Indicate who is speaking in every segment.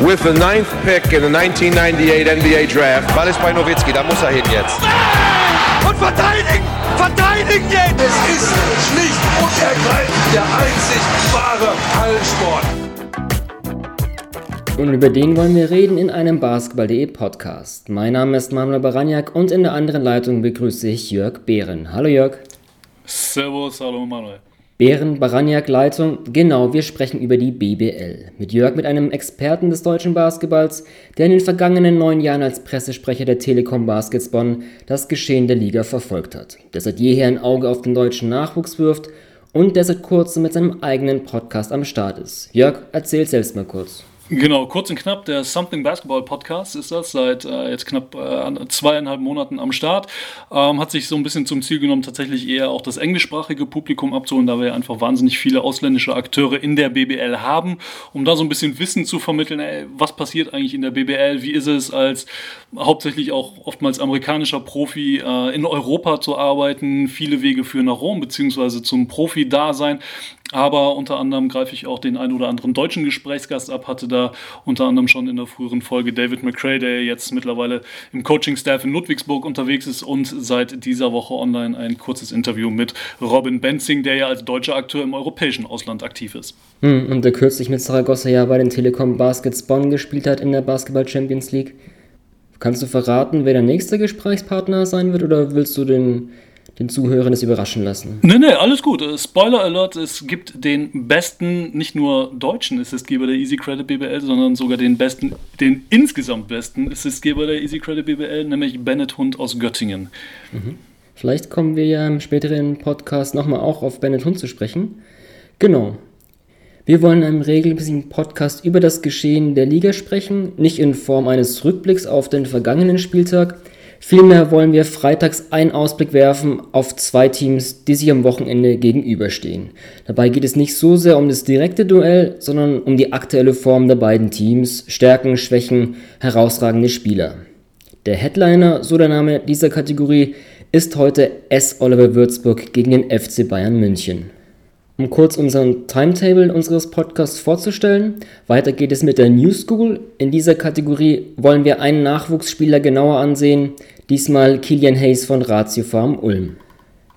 Speaker 1: with the ninth pick in the 1998 NBA Draft.
Speaker 2: Ball ist bei Nowitzki, da muss er hin jetzt.
Speaker 3: Und verteidigen! Verteidigen jetzt!
Speaker 4: Es ist schlicht und ergreifend der einzig wahre Hallensport.
Speaker 5: Und über den wollen wir reden in einem Basketball.de Podcast. Mein Name ist Manuel Baraniak und in der anderen Leitung begrüße ich Jörg Behren. Hallo Jörg.
Speaker 6: Servus, hallo Manuel.
Speaker 5: Bären Baraniak Leitung, genau, wir sprechen über die BBL. Mit Jörg, mit einem Experten des deutschen Basketballs, der in den vergangenen neun Jahren als Pressesprecher der Telekom Baskets Bonn das Geschehen der Liga verfolgt hat, der seit jeher ein Auge auf den deutschen Nachwuchs wirft und der seit kurzem mit seinem eigenen Podcast am Start ist. Jörg, erzähl selbst mal kurz.
Speaker 6: Genau, kurz und knapp, der Something Basketball Podcast ist das, seit äh, jetzt knapp äh, zweieinhalb Monaten am Start. Ähm, hat sich so ein bisschen zum Ziel genommen, tatsächlich eher auch das englischsprachige Publikum abzuholen, da wir einfach wahnsinnig viele ausländische Akteure in der BBL haben, um da so ein bisschen Wissen zu vermitteln, ey, was passiert eigentlich in der BBL, wie ist es als hauptsächlich auch oftmals amerikanischer Profi äh, in Europa zu arbeiten, viele Wege führen nach Rom, beziehungsweise zum Profi-Dasein. Aber unter anderem greife ich auch den einen oder anderen deutschen Gesprächsgast ab, hatte da unter anderem schon in der früheren Folge David McCray, der jetzt mittlerweile im Coaching-Staff in Ludwigsburg unterwegs ist und seit dieser Woche online ein kurzes Interview mit Robin Benzing, der ja als deutscher Akteur im europäischen Ausland aktiv ist.
Speaker 5: Hm, und der kürzlich mit Saragossa ja bei den Telekom Baskets Bonn gespielt hat in der Basketball Champions League. Kannst du verraten, wer der nächste Gesprächspartner sein wird oder willst du den den Zuhörern es überraschen lassen.
Speaker 6: Nee, nee, alles gut. Äh, Spoiler Alert, es gibt den besten, nicht nur deutschen Assistgeber der Easy Credit BBL, sondern sogar den besten, den insgesamt besten Assistgeber der Easy Credit BBL, nämlich Bennett Hund aus Göttingen.
Speaker 5: Mhm. Vielleicht kommen wir ja im späteren Podcast nochmal auch auf Bennett Hund zu sprechen. Genau. Wir wollen in einem regelmäßigen Podcast über das Geschehen der Liga sprechen, nicht in Form eines Rückblicks auf den vergangenen Spieltag, Vielmehr wollen wir freitags einen Ausblick werfen auf zwei Teams, die sich am Wochenende gegenüberstehen. Dabei geht es nicht so sehr um das direkte Duell, sondern um die aktuelle Form der beiden Teams, Stärken, Schwächen, herausragende Spieler. Der Headliner, so der Name dieser Kategorie, ist heute S. Oliver Würzburg gegen den FC Bayern München. Um kurz unseren Timetable unseres Podcasts vorzustellen, weiter geht es mit der New School. In dieser Kategorie wollen wir einen Nachwuchsspieler genauer ansehen, diesmal Kilian Hayes von Ratio Farm Ulm.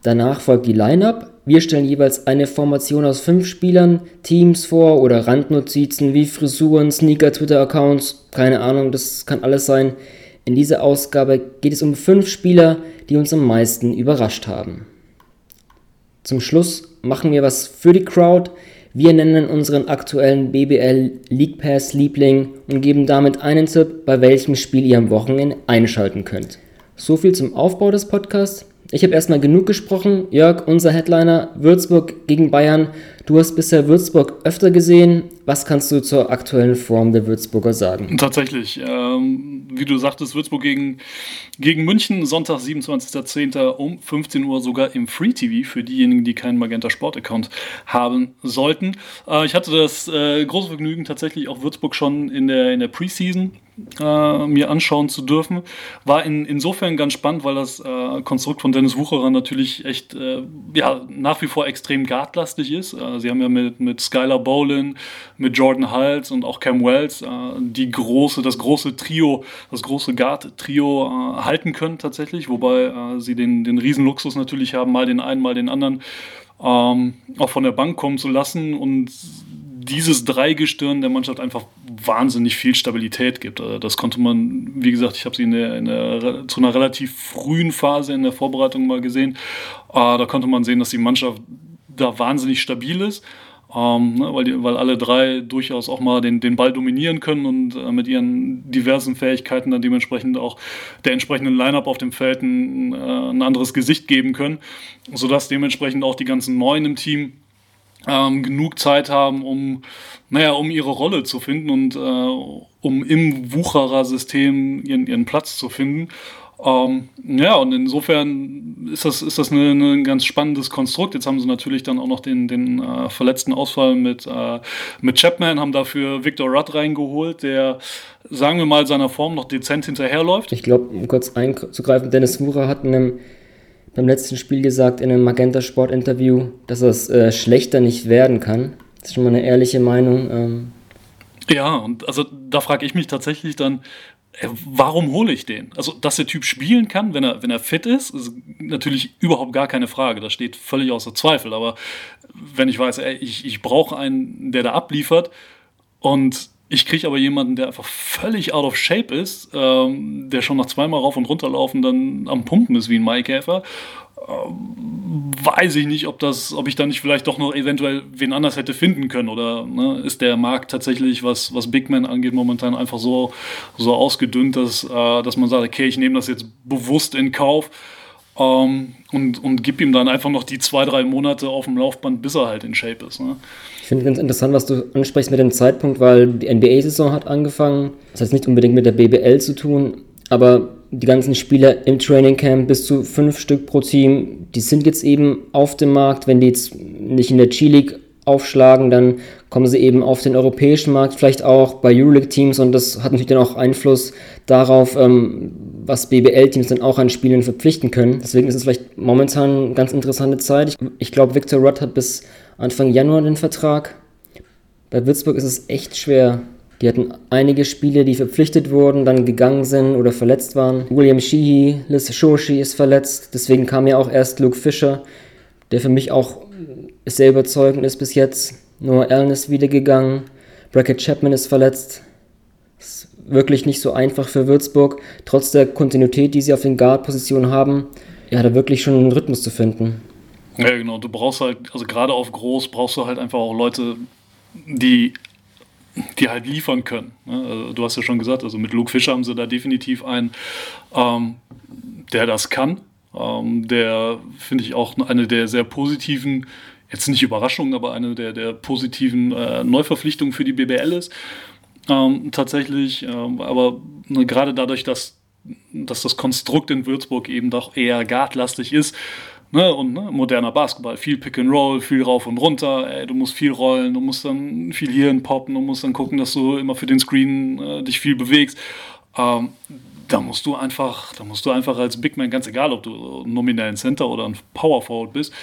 Speaker 5: Danach folgt die Lineup. Wir stellen jeweils eine Formation aus fünf Spielern, Teams vor oder Randnotizen wie Frisuren, Sneaker, Twitter-Accounts, keine Ahnung, das kann alles sein. In dieser Ausgabe geht es um fünf Spieler, die uns am meisten überrascht haben. Zum Schluss machen wir was für die Crowd. Wir nennen unseren aktuellen BBL League Pass Liebling und geben damit einen Tipp, bei welchem Spiel ihr am Wochenende einschalten könnt. So viel zum Aufbau des Podcasts. Ich habe erstmal genug gesprochen. Jörg, unser Headliner, Würzburg gegen Bayern. Du hast bisher Würzburg öfter gesehen. Was kannst du zur aktuellen Form der Würzburger sagen?
Speaker 6: Tatsächlich. Ähm, wie du sagtest, Würzburg gegen, gegen München, Sonntag, 27.10. um 15 Uhr sogar im Free TV für diejenigen, die keinen Magenta Sport Account haben sollten. Äh, ich hatte das äh, große Vergnügen, tatsächlich auch Würzburg schon in der, in der Preseason äh, mir anschauen zu dürfen. War in, insofern ganz spannend, weil das äh, Konstrukt von Dennis Wucherer natürlich echt äh, ja, nach wie vor extrem guardlastig ist. Äh, sie haben ja mit, mit Skylar Bolin, mit Jordan Hulse und auch Cam Wells äh, die große, das große Trio, das große Guard-Trio äh, halten können tatsächlich, wobei sie den, den Riesenluxus natürlich haben, mal den einen, mal den anderen ähm, auch von der Bank kommen zu lassen und dieses Dreigestirn der Mannschaft einfach wahnsinnig viel Stabilität gibt. Also das konnte man, wie gesagt, ich habe sie in der, in der, zu einer relativ frühen Phase in der Vorbereitung mal gesehen. Äh, da konnte man sehen, dass die Mannschaft da wahnsinnig stabil ist. Ähm, ne, weil, die, weil alle drei durchaus auch mal den, den Ball dominieren können und äh, mit ihren diversen Fähigkeiten dann dementsprechend auch der entsprechenden Line-Up auf dem Feld ein, äh, ein anderes Gesicht geben können, sodass dementsprechend auch die ganzen Neuen im Team ähm, genug Zeit haben, um, naja, um ihre Rolle zu finden und äh, um im Wucherer-System ihren, ihren Platz zu finden. Ähm, ja, und insofern ist das, ist das ein ganz spannendes Konstrukt. Jetzt haben sie natürlich dann auch noch den, den äh, verletzten Ausfall mit, äh, mit Chapman, haben dafür Victor Rudd reingeholt, der, sagen wir mal, seiner Form noch dezent hinterherläuft.
Speaker 5: Ich glaube, um kurz einzugreifen, Dennis Wucher hat in einem beim letzten Spiel gesagt in einem Magenta Sport Interview, dass es äh, schlechter nicht werden kann. Das ist schon mal eine ehrliche Meinung. Ähm.
Speaker 6: Ja, und also da frage ich mich tatsächlich dann, warum hole ich den? Also, dass der Typ spielen kann, wenn er, wenn er fit ist, ist natürlich überhaupt gar keine Frage. Das steht völlig außer Zweifel. Aber wenn ich weiß, ey, ich, ich brauche einen, der da abliefert und ich kriege aber jemanden, der einfach völlig out of shape ist, ähm, der schon nach zweimal rauf und runter laufen dann am Pumpen ist wie ein Maikäfer. Weiß ich nicht, ob das, ob ich da nicht vielleicht doch noch eventuell wen anders hätte finden können oder ne, ist der Markt tatsächlich, was, was Big Man angeht, momentan einfach so, so ausgedünnt, dass, äh, dass man sagt, okay, ich nehme das jetzt bewusst in Kauf ähm, und, und gib ihm dann einfach noch die zwei, drei Monate auf dem Laufband, bis er halt in Shape ist. Ne?
Speaker 5: Ich finde ganz interessant, was du ansprichst mit dem Zeitpunkt, weil die NBA-Saison hat angefangen. Das hat nicht unbedingt mit der BBL zu tun, aber die ganzen Spieler im Training Camp, bis zu fünf Stück pro Team, die sind jetzt eben auf dem Markt. Wenn die jetzt nicht in der G-League aufschlagen, dann kommen sie eben auf den europäischen Markt, vielleicht auch bei Euroleague-Teams und das hat natürlich dann auch Einfluss darauf, ähm, was BBL-Teams dann auch an Spielen verpflichten können. Deswegen ist es vielleicht momentan eine ganz interessante Zeit. Ich, ich glaube, Victor Rudd hat bis Anfang Januar den Vertrag. Bei Würzburg ist es echt schwer, die hatten einige Spiele, die verpflichtet wurden, dann gegangen sind oder verletzt waren. William Sheehy, Liz Shoshi ist verletzt, deswegen kam ja auch erst Luke Fischer, der für mich auch sehr überzeugend ist bis jetzt. Noah Allen ist wieder gegangen, Brackett Chapman ist verletzt. Ist wirklich nicht so einfach für Würzburg, trotz der Kontinuität, die sie auf den Guard-Positionen haben, ja, da wirklich schon einen Rhythmus zu finden.
Speaker 6: Ja, genau. Du brauchst halt, also gerade auf groß brauchst du halt einfach auch Leute, die die halt liefern können. Ne? Also, du hast ja schon gesagt, also mit Luke Fischer haben sie da definitiv einen, ähm, der das kann. Ähm, der finde ich auch eine der sehr positiven, jetzt nicht Überraschungen, aber eine der, der positiven äh, Neuverpflichtungen für die BBL ist. Ähm, tatsächlich, ähm, aber ne, gerade dadurch, dass, dass das Konstrukt in Würzburg eben doch eher guardlastig ist, Ne, und ne, moderner Basketball, viel Pick and Roll, viel rauf und runter, ey, du musst viel rollen, du musst dann viel hier poppen, du musst dann gucken, dass du immer für den Screen äh, dich viel bewegst. Ähm, da musst du einfach, da musst du einfach als Big Man, ganz egal, ob du nominell ein Center oder ein Power Forward bist,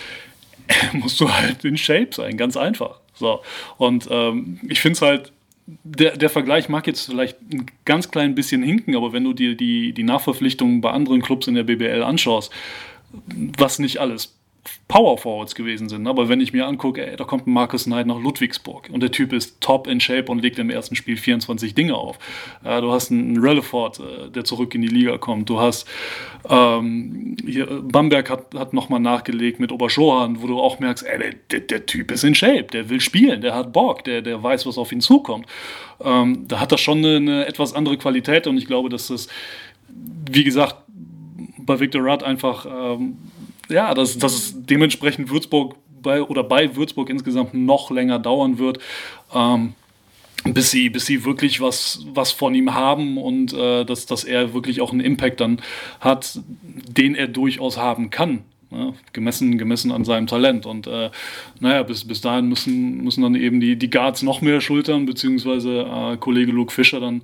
Speaker 6: musst du halt in Shape sein, ganz einfach. So. Und ähm, ich finde es halt, der, der Vergleich mag jetzt vielleicht ein ganz klein bisschen hinken, aber wenn du dir die, die Nachverpflichtungen bei anderen Clubs in der BBL anschaust, was nicht alles Power Forwards gewesen sind. Aber wenn ich mir angucke, ey, da kommt ein Marcus Knight nach Ludwigsburg und der Typ ist top in Shape und legt im ersten Spiel 24 Dinge auf. Äh, du hast einen Releford, äh, der zurück in die Liga kommt. Du hast ähm, hier, Bamberg hat, hat nochmal nachgelegt mit Oberschohan, wo du auch merkst, ey, der, der, Typ ist in Shape, der will spielen, der hat Bock, der, der weiß, was auf ihn zukommt. Ähm, da hat das schon eine, eine etwas andere Qualität und ich glaube, dass das, wie gesagt, bei Victor Rudd einfach, ähm, ja, dass, dass es dementsprechend Würzburg bei oder bei Würzburg insgesamt noch länger dauern wird. Ähm, bis sie, bis sie wirklich was, was von ihm haben und äh, dass, dass er wirklich auch einen Impact dann hat, den er durchaus haben kann. Ne? Gemessen, gemessen an seinem Talent. Und äh, naja, bis, bis dahin müssen, müssen dann eben die, die Guards noch mehr schultern, beziehungsweise äh, Kollege Luke Fischer dann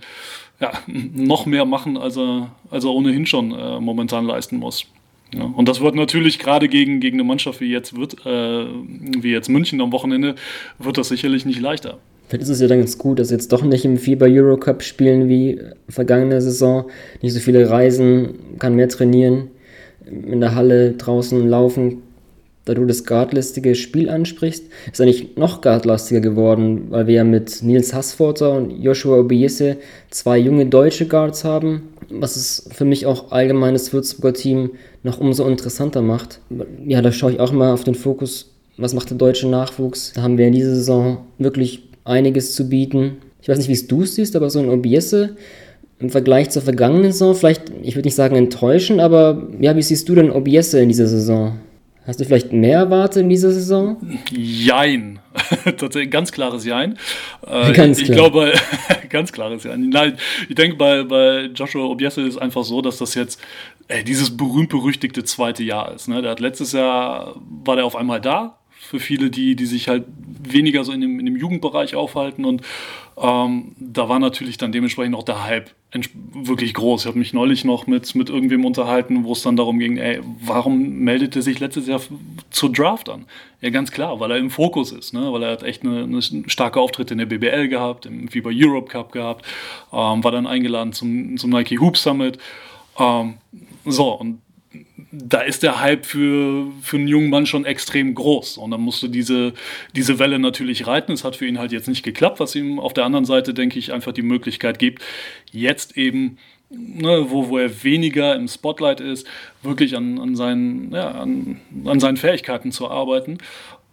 Speaker 6: ja, noch mehr machen, als er, als er ohnehin schon äh, momentan leisten muss. Ja, und das wird natürlich gerade gegen, gegen eine Mannschaft wie jetzt, wird, äh, wie jetzt München am Wochenende, wird das sicherlich nicht leichter.
Speaker 5: Vielleicht ist es ja dann ganz gut, dass jetzt doch nicht im Fieber Eurocup spielen wie vergangene Saison. Nicht so viele reisen, kann mehr trainieren, in der Halle draußen laufen, da du das guardlastige Spiel ansprichst, ist eigentlich noch guardlastiger geworden, weil wir ja mit Nils Hassforter und Joshua Obiese zwei junge deutsche Guards haben, was es für mich auch allgemein das Würzburger Team noch umso interessanter macht. Ja, da schaue ich auch mal auf den Fokus, was macht der deutsche Nachwuchs. Da haben wir in dieser Saison wirklich einiges zu bieten. Ich weiß nicht, wie es du siehst, aber so ein Obiese im Vergleich zur vergangenen Saison, vielleicht, ich würde nicht sagen enttäuschen, aber ja, wie siehst du denn Obiese in dieser Saison? Hast du vielleicht mehr erwartet in dieser Saison?
Speaker 6: Jein. Tatsächlich ganz klares Jein. Äh, ganz ich, ich glaube, ganz klares Jein. Nein, ich denke, bei, bei Joshua Obiese ist einfach so, dass das jetzt ey, dieses berühmt-berüchtigte zweite Jahr ist. Ne? Der hat letztes Jahr, war der auf einmal da, für viele, die, die sich halt weniger so in dem, in dem Jugendbereich aufhalten und Ähm, da war natürlich dann dementsprechend auch der Hype wirklich groß. Ich habe mich neulich noch mit, mit irgendwem unterhalten, wo es dann darum ging, ey, warum meldet er sich letztes Jahr zur Draft an? Ja, ganz klar, weil er im Fokus ist, ne? weil er hat echt eine, eine starke Auftritte in der BBL gehabt, im FIBA Europe Cup gehabt, ähm, war dann eingeladen zum, zum Nike Hoop Summit. Ähm, so, und da ist der Hype für, für einen jungen Mann schon extrem groß. Und dann musst du diese, diese Welle natürlich reiten. Es hat für ihn halt jetzt nicht geklappt, was ihm auf der anderen Seite, denke ich, einfach die Möglichkeit gibt, jetzt eben, ne, wo, wo er weniger im Spotlight ist, wirklich an, an, seinen, ja, an, an seinen Fähigkeiten zu arbeiten.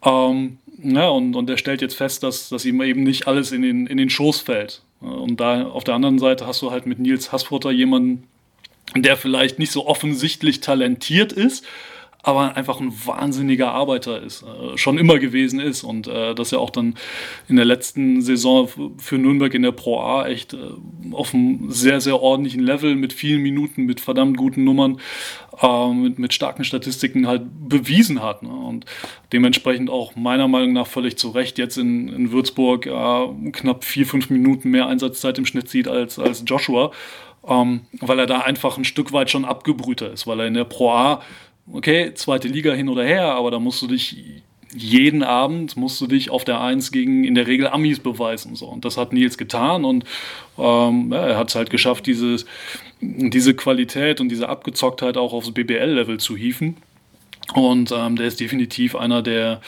Speaker 6: Ähm, ja, und, und er stellt jetzt fest, dass, dass ihm eben nicht alles in den, in den Schoß fällt. Und da auf der anderen Seite hast du halt mit Nils Hassfutter jemanden, der vielleicht nicht so offensichtlich talentiert ist, aber einfach ein wahnsinniger Arbeiter ist, äh, schon immer gewesen ist und äh, dass er auch dann in der letzten Saison für Nürnberg in der Pro A echt äh, auf einem sehr, sehr ordentlichen Level mit vielen Minuten, mit verdammt guten Nummern, äh, mit, mit starken Statistiken halt bewiesen hat. Ne? Und dementsprechend auch meiner Meinung nach völlig zu Recht jetzt in, in Würzburg äh, knapp vier, fünf Minuten mehr Einsatzzeit im Schnitt sieht als, als Joshua ähm, weil er da einfach ein Stück weit schon abgebrühter ist, weil er in der Pro A, okay, zweite Liga hin oder her, aber da musst du dich jeden Abend musst du dich auf der Eins gegen in der Regel Amis beweisen. So. Und das hat Nils getan und ähm, ja, er hat es halt geschafft, dieses, diese Qualität und diese Abgezocktheit auch aufs BBL-Level zu hieven. Und ähm, der ist definitiv einer der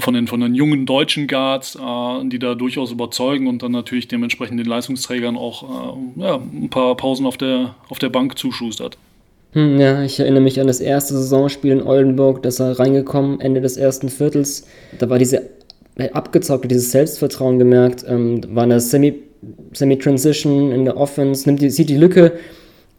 Speaker 6: von den, von den jungen deutschen Guards, äh, die da durchaus überzeugen und dann natürlich dementsprechend den Leistungsträgern auch äh, ja, ein paar Pausen auf der, auf der Bank zuschustert.
Speaker 5: Hm, ja, ich erinnere mich an das erste Saisonspiel in Oldenburg, das er reingekommen, Ende des ersten Viertels. Da war diese abgezockte, dieses Selbstvertrauen gemerkt, ähm, war eine Semi- Semi-Transition in der Offense, nimmt die, sieht die Lücke,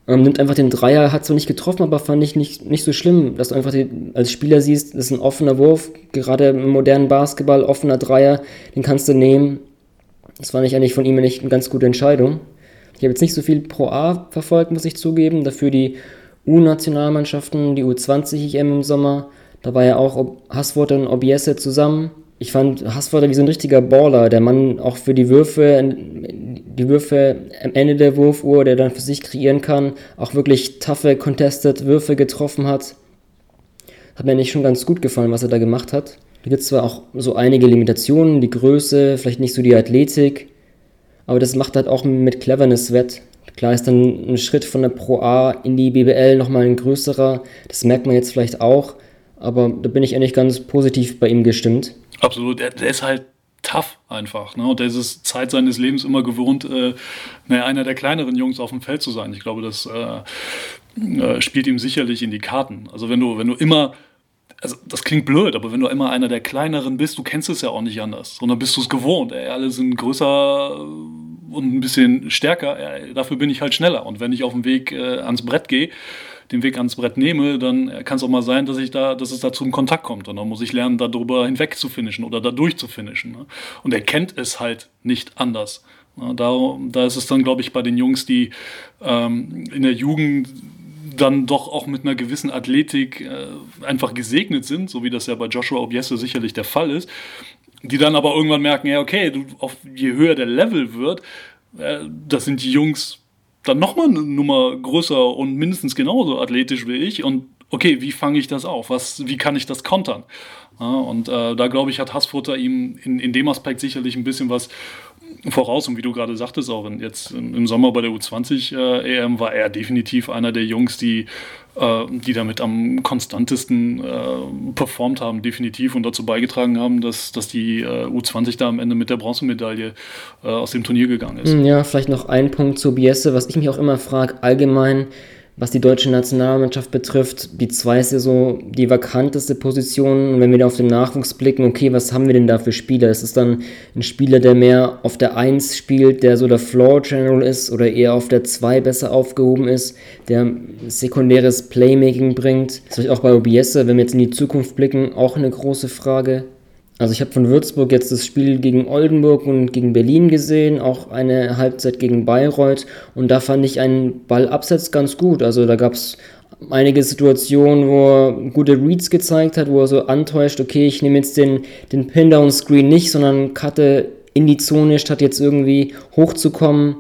Speaker 5: ähm, nimmt einfach den Dreier, hat zwar nicht getroffen, aber fand ich nicht, nicht so schlimm, dass du einfach die, als Spieler siehst, das ist ein offener Wurf, gerade im modernen Basketball, offener Dreier, den kannst du nehmen. Das fand ich eigentlich von ihm nicht eine ganz gute Entscheidung. Ich habe jetzt nicht so viel Pro A verfolgt, muss ich zugeben, dafür die U-Nationalmannschaften, die U20-EM im Sommer, da war ja auch Hasswort und Obiese zusammen. Ich fand Hasswort wie so ein richtiger Baller, der Mann auch für die Würfe die Würfe am Ende der Wurfuhr, der dann für sich kreieren kann, auch wirklich taffe, contested Würfe getroffen hat. Hat mir nicht schon ganz gut gefallen, was er da gemacht hat. Da gibt es zwar auch so einige Limitationen, die Größe, vielleicht nicht so die Athletik, aber das macht halt auch mit Cleverness wett. Klar ist dann ein Schritt von der Pro A in die BBL nochmal ein größerer, das merkt man jetzt vielleicht auch, aber da bin ich eigentlich ganz positiv bei ihm gestimmt.
Speaker 6: Absolut, der, der ist halt tough einfach. Ne? Und der ist Zeit seines Lebens immer gewohnt, äh, naja, einer der kleineren Jungs auf dem Feld zu sein. Ich glaube, das äh, äh, spielt ihm sicherlich in die Karten. Also wenn du, wenn du immer, also das klingt blöd, aber wenn du immer einer der kleineren bist, du kennst es ja auch nicht anders, sondern bist du es gewohnt. Ey, alle sind größer und ein bisschen stärker, ey, dafür bin ich halt schneller. Und wenn ich auf dem Weg äh, ans Brett gehe, den Weg ans Brett nehme, dann kann es auch mal sein, dass ich da, dass es da zum Kontakt kommt. Und dann muss ich lernen, darüber hinweg zu finishen oder da durch zu finishen. Ne? Und er kennt es halt nicht anders. Ne? Da, da ist es dann, glaube ich, bei den Jungs, die ähm, in der Jugend dann doch auch mit einer gewissen Athletik äh, einfach gesegnet sind, so wie das ja bei Joshua Obiese sicherlich der Fall ist, die dann aber irgendwann merken, ja, okay, du, auf, je höher der Level wird, äh, das sind die Jungs dann nochmal eine Nummer größer und mindestens genauso athletisch wie ich. Und okay, wie fange ich das auf? Was, wie kann ich das kontern? Ja, und äh, da glaube ich, hat Hassfutter ihm in, in dem Aspekt sicherlich ein bisschen was voraus. Und wie du gerade sagtest, auch jetzt im Sommer bei der U20 äh, EM war er definitiv einer der Jungs, die, äh, die damit am konstantesten äh, performt haben, definitiv und dazu beigetragen haben, dass, dass die äh, U20 da am Ende mit der Bronzemedaille äh, aus dem Turnier gegangen ist.
Speaker 5: Ja, vielleicht noch ein Punkt zu Biesse, was ich mich auch immer frage, allgemein was die deutsche Nationalmannschaft betrifft, die zwei ist ja so die vakanteste Position. Und wenn wir da auf den Nachwuchs blicken, okay, was haben wir denn da für Spieler? Ist es dann ein Spieler, der mehr auf der 1 spielt, der so der Floor General ist oder eher auf der 2 besser aufgehoben ist, der sekundäres Playmaking bringt? Das ist auch bei Obiese, wenn wir jetzt in die Zukunft blicken, auch eine große Frage. Also ich habe von Würzburg jetzt das Spiel gegen Oldenburg und gegen Berlin gesehen, auch eine Halbzeit gegen Bayreuth und da fand ich einen Ballabsatz ganz gut. Also da gab es einige Situationen, wo er gute Reads gezeigt hat, wo er so antäuscht, okay, ich nehme jetzt den, den Pin-Down-Screen nicht, sondern cutte in die Zone, statt jetzt irgendwie hochzukommen.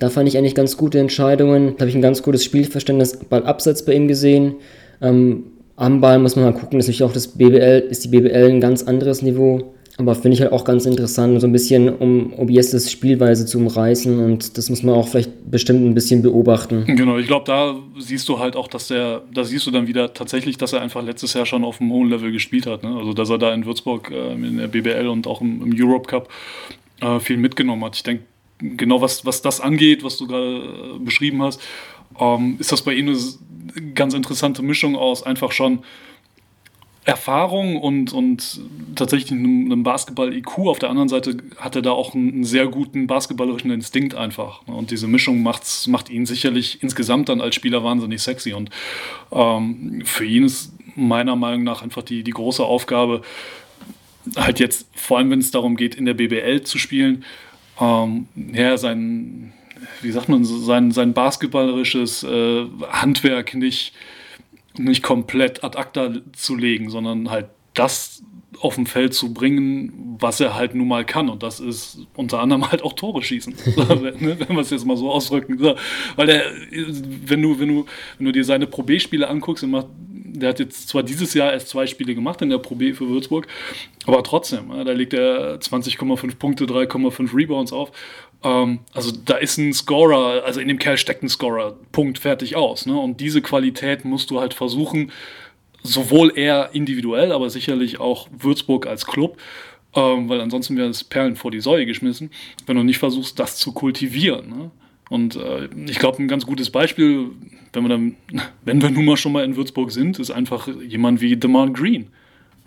Speaker 5: Da fand ich eigentlich ganz gute Entscheidungen. Da habe ich ein ganz gutes Spielverständnis, Ball abseits bei ihm gesehen. Ähm, am Ball muss man mal gucken, ist natürlich auch das BBL, ist die BBL ein ganz anderes Niveau. Aber finde ich halt auch ganz interessant, so ein bisschen, um Obiestes Spielweise zu umreißen und das muss man auch vielleicht bestimmt ein bisschen beobachten.
Speaker 6: Genau, ich glaube, da siehst du halt auch, dass der, da siehst du dann wieder tatsächlich, dass er einfach letztes Jahr schon auf einem hohen Level gespielt hat. Ne? Also, dass er da in Würzburg äh, in der BBL und auch im, im Europe Cup äh, viel mitgenommen hat. Ich denke, genau was, was das angeht, was du gerade äh, beschrieben hast, ähm, ist das bei ihm eine ganz interessante Mischung aus einfach schon Erfahrung und, und tatsächlich einem Basketball-IQ. Auf der anderen Seite hat er da auch einen sehr guten basketballerischen Instinkt einfach. Und diese Mischung macht's, macht ihn sicherlich insgesamt dann als Spieler wahnsinnig sexy. Und ähm, für ihn ist meiner Meinung nach einfach die, die große Aufgabe, halt jetzt, vor allem wenn es darum geht, in der BBL zu spielen, ähm, ja, sein, wie sagt man, sein, sein basketballerisches äh, Handwerk nicht nicht komplett ad acta zu legen, sondern halt das auf dem Feld zu bringen, was er halt nun mal kann. Und das ist unter anderem halt auch Tore schießen. Ne, wenn wir es jetzt mal so ausdrücken. Weil der, wenn du, wenn du, wenn du dir seine Pro B-Spiele anguckst, der hat jetzt zwar dieses Jahr erst zwei Spiele gemacht in der Pro B für Würzburg, aber trotzdem, da legt er 20,5 Punkte, 3,5 Rebounds auf. Ähm, also da ist ein Scorer, also in dem Kerl steckt ein Scorer, Punkt, fertig aus. Ne? Und diese Qualität musst du halt versuchen, sowohl er individuell, aber sicherlich auch Würzburg als Club, ähm, weil ansonsten wäre es Perlen vor die Säue geschmissen, wenn du nicht versuchst, das zu kultivieren. Ne? Und äh, ich glaube, ein ganz gutes Beispiel, wenn wir, dann, wenn wir nun mal schon mal in Würzburg sind, ist einfach jemand wie DeMar Green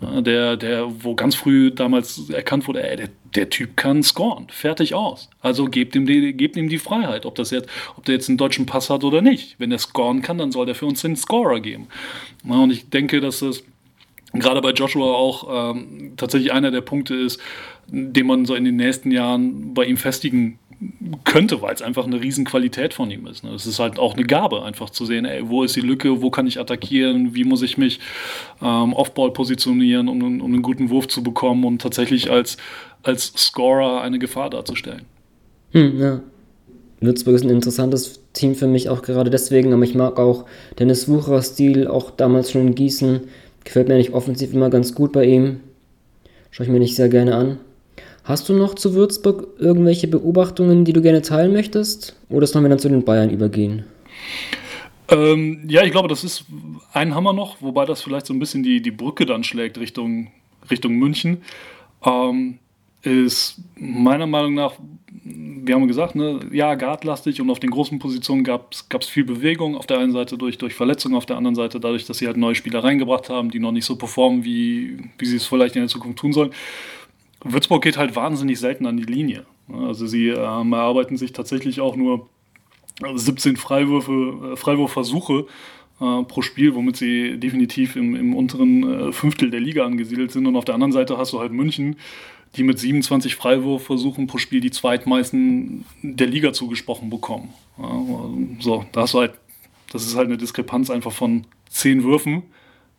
Speaker 6: der, der, wo ganz früh damals erkannt wurde, ey, der, der Typ kann scoren, fertig aus. Also gebt ihm, die, gebt ihm die Freiheit, ob, das jetzt, ob der jetzt einen deutschen Pass hat oder nicht. Wenn er scoren kann, dann soll der für uns den Scorer geben. und ich denke, dass das gerade bei Joshua auch ähm, tatsächlich einer der Punkte ist, den man so in den nächsten Jahren bei ihm festigen könnte, weil es einfach eine Riesenqualität von ihm ist. Ne? Es ist halt auch eine Gabe, einfach zu sehen, ey, wo ist die Lücke, wo kann ich attackieren, wie muss ich mich ähm, Offball positionieren, um, um, einen guten Wurf zu bekommen und tatsächlich als, als Scorer eine Gefahr darzustellen.
Speaker 5: Hm, ja. Würzburg ist ein interessantes Team für mich auch gerade deswegen, aber ich mag auch Dennis Wucherer Stil, auch damals schon in Gießen. Gefällt mir eigentlich offensiv immer ganz gut bei ihm. Schaue ich mir nicht sehr gerne an. Hast du noch zu Würzburg irgendwelche Beobachtungen, die du gerne teilen möchtest? Oder sollen wir dann zu den Bayern übergehen?
Speaker 6: Ähm, ja, ich glaube, das ist ein Hammer noch, wobei das vielleicht so ein bisschen die, die Brücke dann schlägt Richtung, Richtung München. Ähm, ist meiner Meinung nach, wir haben gesagt, ne, ja, guardlastig und auf den großen Positionen gab es viel Bewegung. Auf der einen Seite durch, durch Verletzungen, auf der anderen Seite dadurch, dass sie halt neue Spieler reingebracht haben, die noch nicht so performen, wie, wie sie es vielleicht in der Zukunft tun sollen. Würzburg geht halt wahnsinnig selten an die Linie. Also sie ähm, erarbeiten sich tatsächlich auch nur 17 Freiwürfe, äh, Freiwurfversuche äh, pro Spiel, womit sie definitiv im, im unteren äh, Fünftel der Liga angesiedelt sind. Und auf der anderen Seite hast du halt München, die mit 27 Freiwurfversuchen pro Spiel die zweitmeisten der Liga zugesprochen bekommen. Ja, so, da hast du halt, das ist halt eine Diskrepanz einfach von 10 Würfen äh,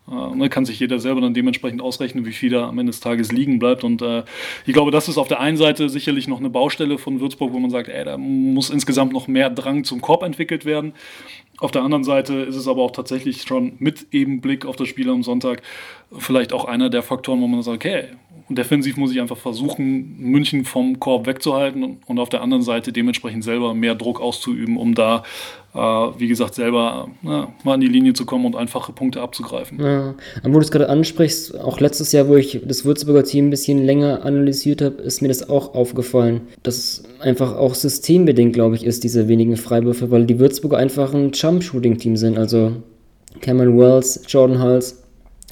Speaker 6: ne, kann sich jeder selber dann dementsprechend ausrechnen, wie viel da am Ende des Tages liegen bleibt. Und äh, ich glaube, das ist auf der einen Seite sicherlich noch eine Baustelle von Würzburg, wo man sagt, ey, da muss insgesamt noch mehr Drang zum Korb entwickelt werden. Auf der anderen Seite ist es aber auch tatsächlich schon mit eben Blick auf das Spiel am Sonntag vielleicht auch einer der Faktoren, wo man sagt, okay, defensiv muss ich einfach versuchen, München vom Korb wegzuhalten und auf der anderen Seite dementsprechend selber mehr Druck auszuüben, um da äh, wie gesagt, selber ja, mal an die Linie zu kommen und einfache Punkte abzugreifen.
Speaker 5: Ja, wo du es gerade ansprichst, auch letztes Jahr, wo ich das Würzburger Team ein bisschen länger analysiert habe, ist mir das auch aufgefallen, dass es einfach auch systembedingt, glaube ich, ist, diese wenigen Freiwürfe, weil die Würzburger einfach ein Jump-Shooting-Team sind. Also Cameron Wells, Jordan Hulse,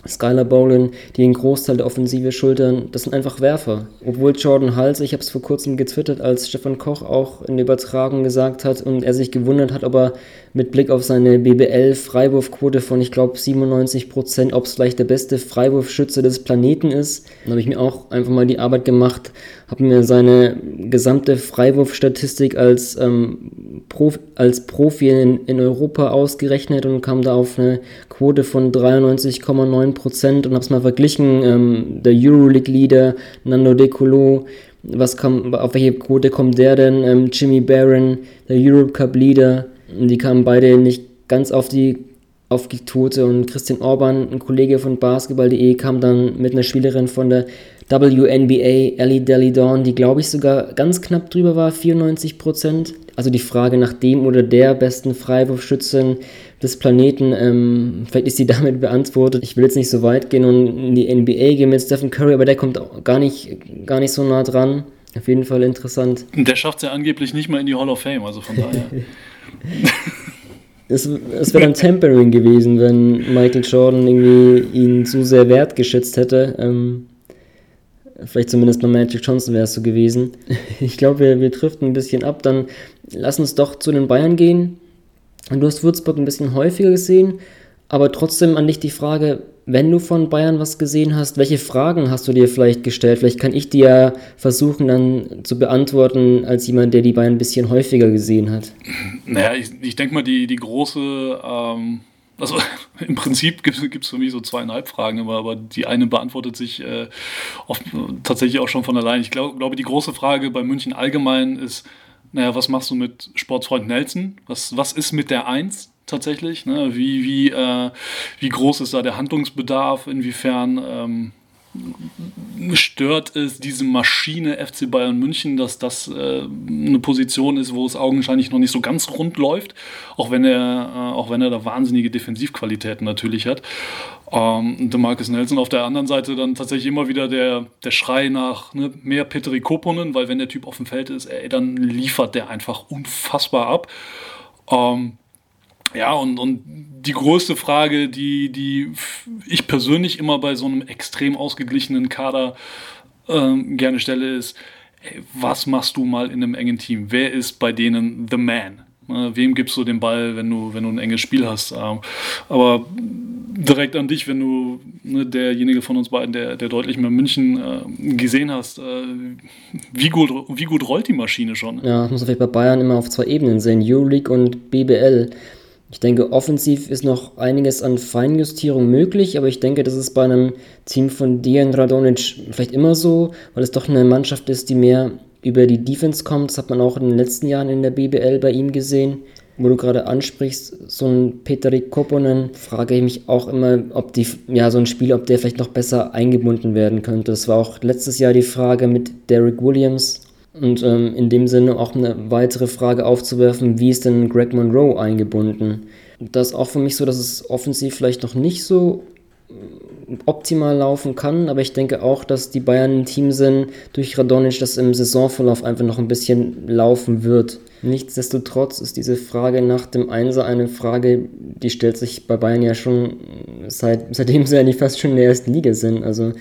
Speaker 5: Skylar Bolin, die den Großteil der Offensive schultern, das sind einfach Werfer. Obwohl Jordan Hals, ich habe es vor kurzem getwittert, als Stefan Koch auch in der Übertragung gesagt hat und er sich gewundert hat, ob er mit Blick auf seine BBL-Freiwurfquote von, ich glaube, 97 Prozent, ob es vielleicht der beste Freiwurfschütze des Planeten ist. Dann habe ich mir auch einfach mal die Arbeit gemacht, habe mir seine gesamte Freiwurfstatistik als, ähm, Prof, als Profi in, in Europa ausgerechnet und kam da auf eine Quote von 93,9 Prozent und habe es mal verglichen. Ähm, der Euroleague-Leader Nando De Colo Was kommt, auf welche Quote kommt der denn? Ähm, Jimmy Barron, der Europe Cup Leader, die kamen beide nicht ganz auf die auf die Tote und Christian Orban, ein Kollege von Basketball.de, kam dann mit einer Spielerin von der WNBA, Ellie Deli Dawn, die glaube ich sogar ganz knapp drüber war, 94% Also die Frage nach dem oder der besten Freiwurfschützin des Planeten, ähm, vielleicht ist die damit beantwortet. Ich will jetzt nicht so weit gehen und in die NBA gehen mit Stephen Curry, aber der kommt auch gar nicht, gar nicht so nah dran. Auf jeden Fall interessant.
Speaker 6: Der schafft es ja angeblich nicht mal in die Hall of Fame, also von daher.
Speaker 5: es, es wäre dann Tempering gewesen, wenn Michael Jordan irgendwie ihn zu sehr wertgeschätzt hätte. Ähm, Vielleicht zumindest bei Magic Johnson wäre es so gewesen. Ich glaube, wir, wir driften ein bisschen ab. Dann lass uns doch zu den Bayern gehen. Du hast Würzburg ein bisschen häufiger gesehen, aber trotzdem an dich die Frage, wenn du von Bayern was gesehen hast, welche Fragen hast du dir vielleicht gestellt? Vielleicht kann ich dir ja versuchen dann zu beantworten, als jemand, der die Bayern ein bisschen häufiger gesehen hat.
Speaker 6: Naja, ich, ich denke mal, die, die große ähm also im Prinzip gibt es für mich so zweieinhalb Fragen, aber, aber die eine beantwortet sich äh, oft, tatsächlich auch schon von allein. Ich glaub, glaube, die große Frage bei München allgemein ist, naja, was machst du mit Sportsfreund Nelson? Was, was ist mit der Eins tatsächlich? Ne? Wie, wie, äh, wie groß ist da der Handlungsbedarf? Inwiefern ähm, stört es diese Maschine FC Bayern München, dass das äh, eine Position ist, wo es augenscheinlich noch nicht so ganz rund läuft, auch wenn er, äh, auch wenn er da wahnsinnige Defensivqualitäten natürlich hat. Ähm, der Marcus Nelson auf der anderen Seite dann tatsächlich immer wieder der, der Schrei nach ne, mehr Petri Koponen, weil wenn der Typ auf dem Feld ist, ey, dann liefert der einfach unfassbar ab. Ähm, ja, und, und die größte Frage, die, die ich persönlich immer bei so einem extrem ausgeglichenen Kader ähm, gerne stelle, ist, hey, was machst du mal in einem engen Team? Wer ist bei denen the man? Äh, wem gibst du den Ball, wenn du, wenn du ein enges Spiel hast? Ähm, aber direkt an dich, wenn du ne, derjenige von uns beiden, der, der deutlich mehr München äh, gesehen hast, äh, wie, gut, wie gut rollt die Maschine schon?
Speaker 5: Ja, das muss man vielleicht bei Bayern immer auf zwei Ebenen sehen, Euroleague und BBL. Ich denke, offensiv ist noch einiges an Feinjustierung möglich, aber ich denke, das ist bei einem Team von Dian Radonic vielleicht immer so, weil es doch eine Mannschaft ist, die mehr über die Defense kommt. Das hat man auch in den letzten Jahren in der BBL bei ihm gesehen. Wo du gerade ansprichst, so ein Petri Koponen, frage ich mich auch immer, ob die, ja, so ein Spiel, ob der vielleicht noch besser eingebunden werden könnte. Das war auch letztes Jahr die Frage mit Derek Williams, und ähm, in dem Sinne auch eine weitere Frage aufzuwerfen, wie ist denn Greg Monroe eingebunden? Das ist auch für mich so, dass es offensiv vielleicht noch nicht so äh, optimal laufen kann, aber ich denke auch, dass die Bayern ein Team sind durch Radonic, das im Saisonverlauf einfach noch ein bisschen laufen wird. Nichtsdestotrotz ist diese Frage nach dem Einser eine Frage, die stellt sich bei Bayern ja schon seit, seitdem sie nicht fast schon in der ersten Liga sind. Also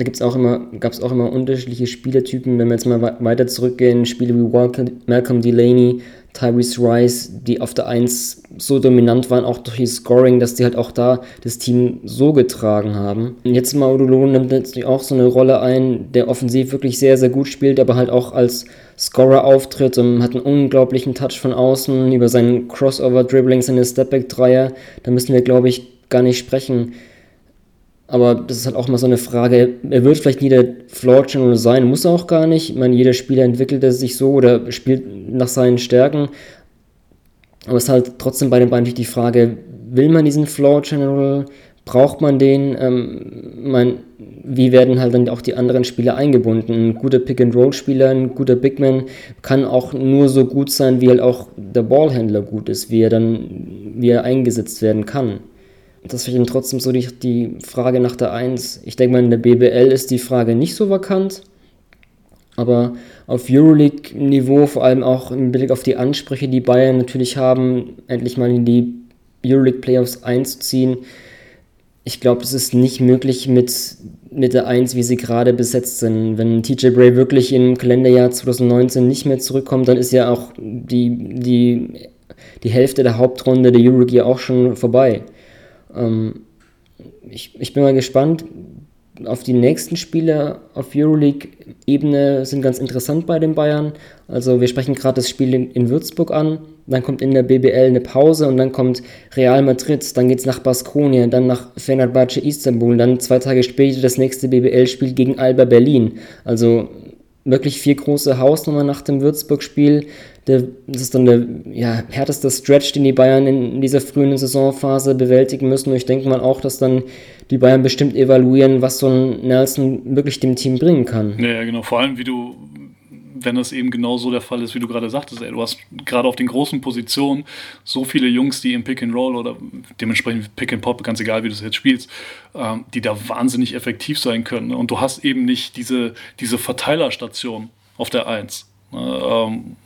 Speaker 5: da gibt's auch immer, gab es auch immer unterschiedliche Spielertypen. Wenn wir jetzt mal weiter zurückgehen, Spiele wie Malcolm Delaney, Tyrese Rice, die auf der 1 so dominant waren, auch durch ihr Scoring, dass die halt auch da das Team so getragen haben. Und jetzt Maudolo nimmt natürlich auch so eine Rolle ein, der offensiv wirklich sehr, sehr gut spielt, aber halt auch als Scorer auftritt und hat einen unglaublichen Touch von außen über seinen Crossover-Dribbling, seine Stepback-Dreier. Da müssen wir, glaube ich, gar nicht sprechen. Aber das ist halt auch mal so eine Frage. Er wird vielleicht nie der Floor Channel sein, muss er auch gar nicht. Ich meine, jeder Spieler entwickelt er sich so oder spielt nach seinen Stärken. Aber es ist halt trotzdem bei den beiden die Frage, will man diesen Floor Channel? Braucht man den? Ähm, mein, wie werden halt dann auch die anderen Spieler eingebunden? Ein guter Pick-and-Roll-Spieler, ein guter Bigman kann auch nur so gut sein, wie halt auch der Ballhändler gut ist, wie er dann, wie er eingesetzt werden kann. Das finde ich trotzdem so die, die Frage nach der 1. Ich denke mal, in der BBL ist die Frage nicht so vakant. Aber auf Euroleague-Niveau, vor allem auch im Blick auf die Ansprüche, die Bayern natürlich haben, endlich mal in die Euroleague-Playoffs einzuziehen, ich glaube, es ist nicht möglich mit, mit der 1, wie sie gerade besetzt sind. Wenn TJ Bray wirklich im Kalenderjahr 2019 nicht mehr zurückkommt, dann ist ja auch die, die, die Hälfte der Hauptrunde der Euroleague ja auch schon vorbei. Ähm, ich, ich bin mal gespannt, auf die nächsten Spiele auf Euroleague-Ebene sind ganz interessant bei den Bayern. Also wir sprechen gerade das Spiel in, in, Würzburg an, dann kommt in der BBL eine Pause und dann kommt Real Madrid, dann geht es nach Baskonia, dann nach Fenerbahce Istanbul, dann zwei Tage später das nächste BBL-Spiel gegen Alba Berlin. Also wirklich vier große Hausnummern nach dem Würzburg-Spiel. Das ist dann der ja, härteste Stretch, den die Bayern in dieser frühen Saisonphase bewältigen müssen. Und ich denke mal auch, dass dann die Bayern bestimmt evaluieren, was so ein Nelson wirklich dem Team bringen kann.
Speaker 6: Ja, genau. Vor allem, wie du wenn das eben genau so der Fall ist, wie du gerade sagtest, ey, du hast gerade auf den großen Positionen so viele Jungs, die im Pick and Roll oder dementsprechend Pick and Pop, ganz egal wie du es jetzt spielst, ähm, die da wahnsinnig effektiv sein können. Ne? Und du hast eben nicht diese, diese Verteilerstation auf der Eins. Ne? Ähm,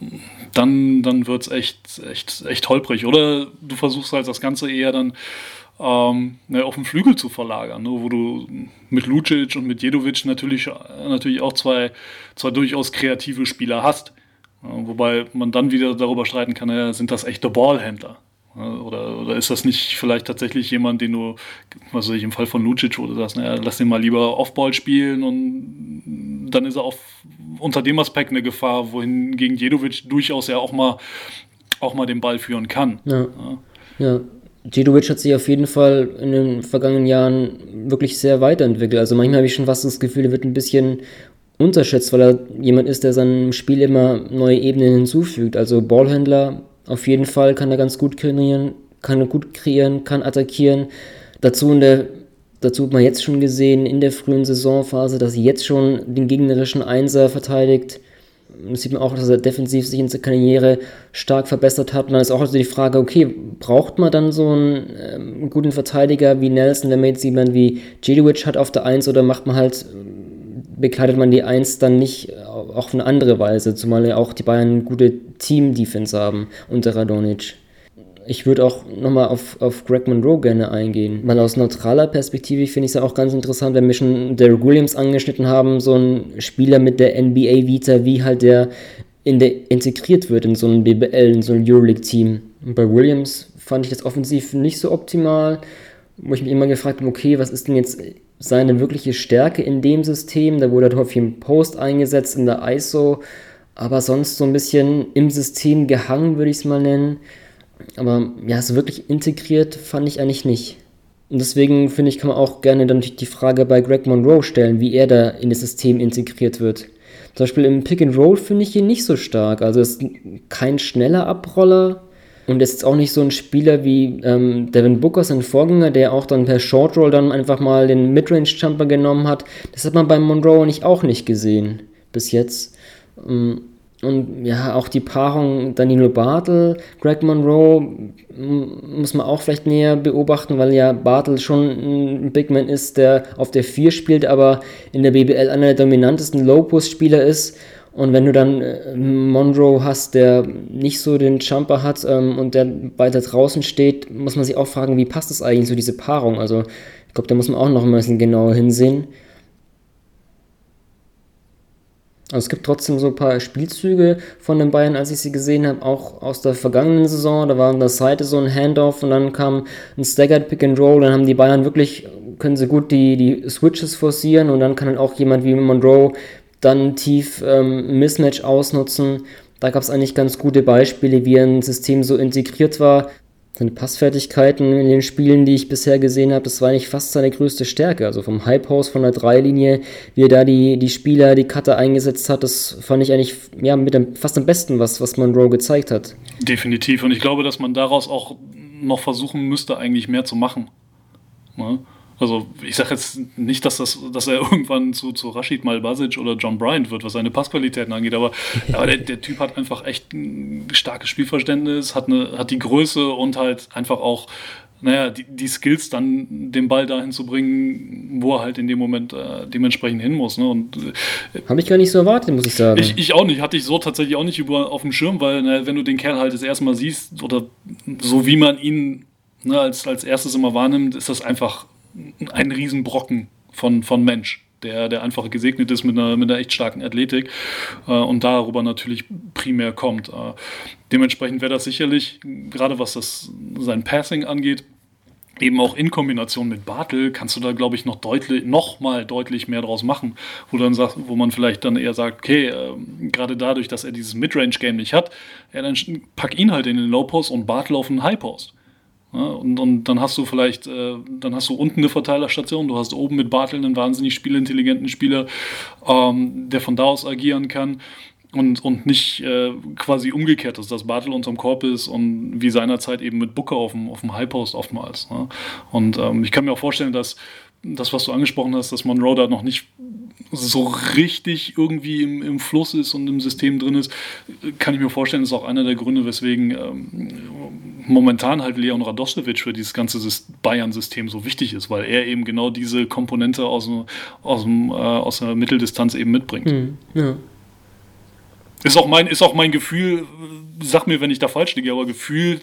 Speaker 6: dann dann wird es echt, echt, echt holprig. Oder du versuchst halt das Ganze eher dann ähm, ne, auf den Flügel zu verlagern, ne, wo du mit Lucic und mit Jedovic natürlich, natürlich auch zwei, zwei durchaus kreative Spieler hast. Ja, wobei man dann wieder darüber streiten kann, ja, sind das echte Ballhändler? Oder, oder ist das nicht vielleicht tatsächlich jemand, den du, was weiß ich, im Fall von Lucic, wo du sagst, naja, lass den mal lieber Offball spielen und dann ist er auf, unter dem Aspekt eine Gefahr, wohin gegen Jedovic durchaus ja auch mal, auch mal den Ball führen kann.
Speaker 5: Ja. ja. ja. Jedovic hat sich auf jeden Fall in den vergangenen Jahren wirklich sehr weiterentwickelt. Also manchmal habe ich schon fast das Gefühl, er wird ein bisschen unterschätzt, weil er jemand ist, der seinem Spiel immer neue Ebenen hinzufügt. Also Ballhändler auf jeden Fall kann er ganz gut kreieren, kann gut kreieren, kann attackieren. Dazu in der Dazu hat man jetzt schon gesehen in der frühen Saisonphase, dass er jetzt schon den gegnerischen Einser verteidigt. Sieht man auch, dass er defensiv sich in seiner Karriere stark verbessert hat. Und dann ist auch also die Frage, okay, braucht man dann so einen ähm, guten Verteidiger wie Nelson, wenn man jetzt jemanden wie Jedovic hat auf der Eins oder macht man halt, bekleidet man die Eins dann nicht auch auf eine andere Weise, zumal ja auch die Bayern eine gute Team-Defense haben unter Radonic ich würde auch nochmal auf, auf Greg Monroe gerne eingehen, weil aus neutraler Perspektive finde ich es ja auch ganz interessant, wenn wir schon Derek Williams angeschnitten haben, so ein Spieler mit der NBA-Vita, wie halt der, in der integriert wird in so ein BBL, in so ein Euroleague-Team. Bei Williams fand ich das offensiv nicht so optimal, wo ich mich immer gefragt habe, okay, was ist denn jetzt seine wirkliche Stärke in dem System? Da wurde er häufig im Post eingesetzt, in der ISO, aber sonst so ein bisschen im System gehangen, würde ich es mal nennen. Aber ja, so wirklich integriert fand ich eigentlich nicht. Und deswegen finde ich, kann man auch gerne dann die Frage bei Greg Monroe stellen, wie er da in das System integriert wird. Zum Beispiel im Pick and Roll finde ich ihn nicht so stark. Also ist kein schneller Abroller und ist auch nicht so ein Spieler wie ähm, Devin Booker, sein Vorgänger, der auch dann per Short Roll dann einfach mal den Midrange Jumper genommen hat. Das hat man beim Monroe nicht auch nicht gesehen bis jetzt. Ähm, und ja, auch die Paarung Danilo Bartel, Greg Monroe muss man auch vielleicht näher beobachten, weil ja Bartel schon ein Big Man ist, der auf der 4 spielt, aber in der BBL einer der dominantesten Low-Post-Spieler ist. Und wenn du dann äh, Monroe hast, der nicht so den Jumper hat ähm, und der weiter draußen steht, muss man sich auch fragen, wie passt das eigentlich so diese Paarung? Also ich glaube, da muss man auch noch ein bisschen genauer hinsehen. Also es gibt trotzdem so ein paar Spielzüge von den Bayern, als ich sie gesehen habe, auch aus der vergangenen Saison. Da war an der Seite so ein Handoff und dann kam ein Staggered Pick and Roll. Dann haben die Bayern wirklich, können sie gut die, die Switches forcieren und dann kann halt auch jemand wie Monroe dann tief ähm, Mismatch ausnutzen. Da gab es eigentlich ganz gute Beispiele, wie ein System so integriert war, seine Passfertigkeiten in den Spielen, die ich bisher gesehen habe, das war eigentlich fast seine größte Stärke. Also vom Post, von der Dreilinie, wie er da die, die Spieler, die Cutter eingesetzt hat, das fand ich eigentlich ja, mit dem, fast am besten, was, was Monroe gezeigt hat.
Speaker 6: Definitiv. Und ich glaube, dass man daraus auch noch versuchen müsste, eigentlich mehr zu machen. Ne? Also ich sage jetzt nicht, dass, das, dass er irgendwann zu, zu Rashid Malbasic oder John Bryant wird, was seine Passqualitäten angeht, aber, aber der, der, Typ hat einfach echt ein starkes Spielverständnis, hat, eine, hat die Größe und halt einfach auch naja, die, die Skills dann den Ball dahin zu bringen, wo er halt in dem Moment äh, dementsprechend hin muss. Ne?
Speaker 5: äh, Habe ich gar nicht so erwartet, muss ich sagen.
Speaker 6: Ich, ich, auch nicht, hatte ich so tatsächlich auch nicht über, auf dem Schirm, weil na, wenn du den Kerl halt das erste Mal siehst oder so wie man ihn ne, als, als erstes immer wahrnimmt, ist das einfach ein Riesenbrocken von, von Mensch, der, der einfach gesegnet ist mit einer, mit einer echt starken Athletik äh, und darüber natürlich primär kommt. Äh, dementsprechend wäre das sicherlich, gerade was das sein Passing angeht, eben auch in Kombination mit Bartel kannst du da, glaube ich, noch deutlich, noch mal deutlich mehr draus machen, wo dann sagt, wo man vielleicht dann eher sagt, okay, äh, gerade dadurch, dass er dieses Midrange-Game nicht hat, ja, dann pack ihn halt in den Low-Post und Bartel auf den High-Post. Ja, und, und dann hast du vielleicht, äh, dann hast du unten eine Verteilerstation, du hast oben mit Bartel einen wahnsinnig spielintelligenten Spieler, ähm, der von da aus agieren kann und, und nicht äh, quasi umgekehrt ist, dass Bartel unterm Korb ist und wie seinerzeit eben mit Booker auf dem, auf dem High Post oftmals. Ne? Und ähm, ich kann mir auch vorstellen, dass das, was du angesprochen hast, dass Monroe da noch nicht so richtig irgendwie im, im Fluss ist und im System drin ist, kann ich mir vorstellen, ist auch einer der Gründe, weswegen ähm, momentan halt Leon Radosevic für dieses ganze Bayern-System so wichtig ist, weil er eben genau diese Komponente aus, aus, dem, äh, aus der Mitteldistanz eben mitbringt. Mhm, ja. Ist auch mein, ist auch mein Gefühl, sag mir, wenn ich da falsch liege, aber gefühlt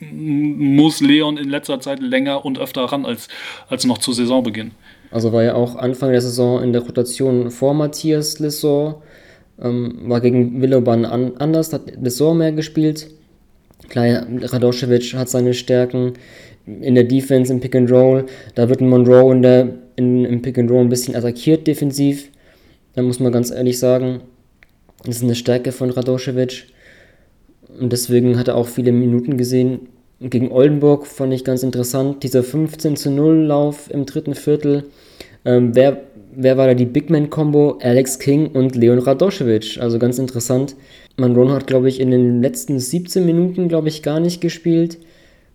Speaker 6: muss Leon in letzter Zeit länger und öfter ran als, als noch zu Saisonbeginn.
Speaker 5: Also war ja auch Anfang der Saison in der Rotation vor Matthias Lessor, ähm, war gegen Willoban an, anders, hat Lessor mehr gespielt. Klar, Radoschewitsch hat seine Stärken in der Defense, im Pick and Roll. Da wird Monroe in der, in, im Pick and Roll ein bisschen attackiert defensiv. Da muss man ganz ehrlich sagen, das ist eine Stärke von Radoschewitsch. Und deswegen hat er auch viele Minuten gesehen. Gegen Oldenburg fand ich ganz interessant, dieser 15 zu 0 Lauf im dritten Viertel. Ähm, wer, wer war da die Big Man-Kombo? Alex King und Leon Radoschewitsch. Also ganz interessant. Manron hat, glaube ich, in den letzten 17 Minuten, glaube ich, gar nicht gespielt.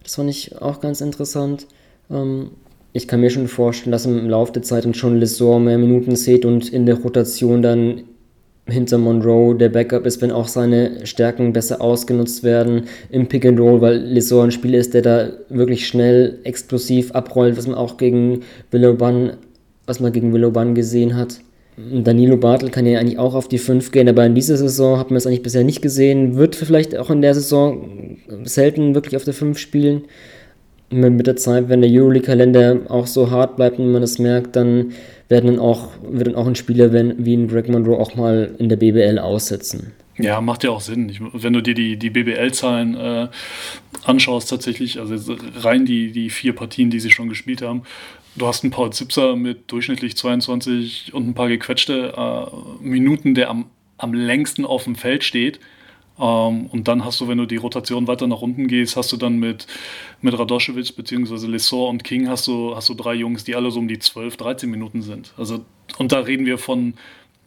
Speaker 5: Das fand ich auch ganz interessant. Ähm, ich kann mir schon vorstellen, dass im Laufe der Zeit dann schon Lessor mehr Minuten sieht und in der Rotation dann hinter Monroe der Backup ist, wenn auch seine Stärken besser ausgenutzt werden im Pick and Roll, weil Lissor ein Spieler ist, der da wirklich schnell, explosiv abrollt, was man auch gegen Willoban, was man gegen Willoban gesehen hat. Danilo Bartel kann ja eigentlich auch auf die 5 gehen, aber in dieser Saison hat man es eigentlich bisher nicht gesehen, wird vielleicht auch in der Saison selten wirklich auf der 5 spielen. Mit der Zeit, wenn der Euroleague-Kalender auch so hart bleibt und man das merkt, dann werden dann auch, wird dann auch ein Spieler wenn, wie ein Greg Monroe auch mal in der BBL aussetzen.
Speaker 6: Ja, macht ja auch Sinn. Ich, wenn du dir die, die BBL-Zahlen äh, anschaust, tatsächlich, also rein die, die vier Partien, die sie schon gespielt haben, du hast einen Paul Zipser mit durchschnittlich 22 und ein paar gequetschte äh, Minuten, der am, am längsten auf dem Feld steht. Ähm, und dann hast du, wenn du die Rotation weiter nach unten gehst, hast du dann mit, mit Radoschewitsch bzw. Lessor und King hast du, hast du drei Jungs, die alle so um die 12, 13 Minuten sind. Also, und da reden wir von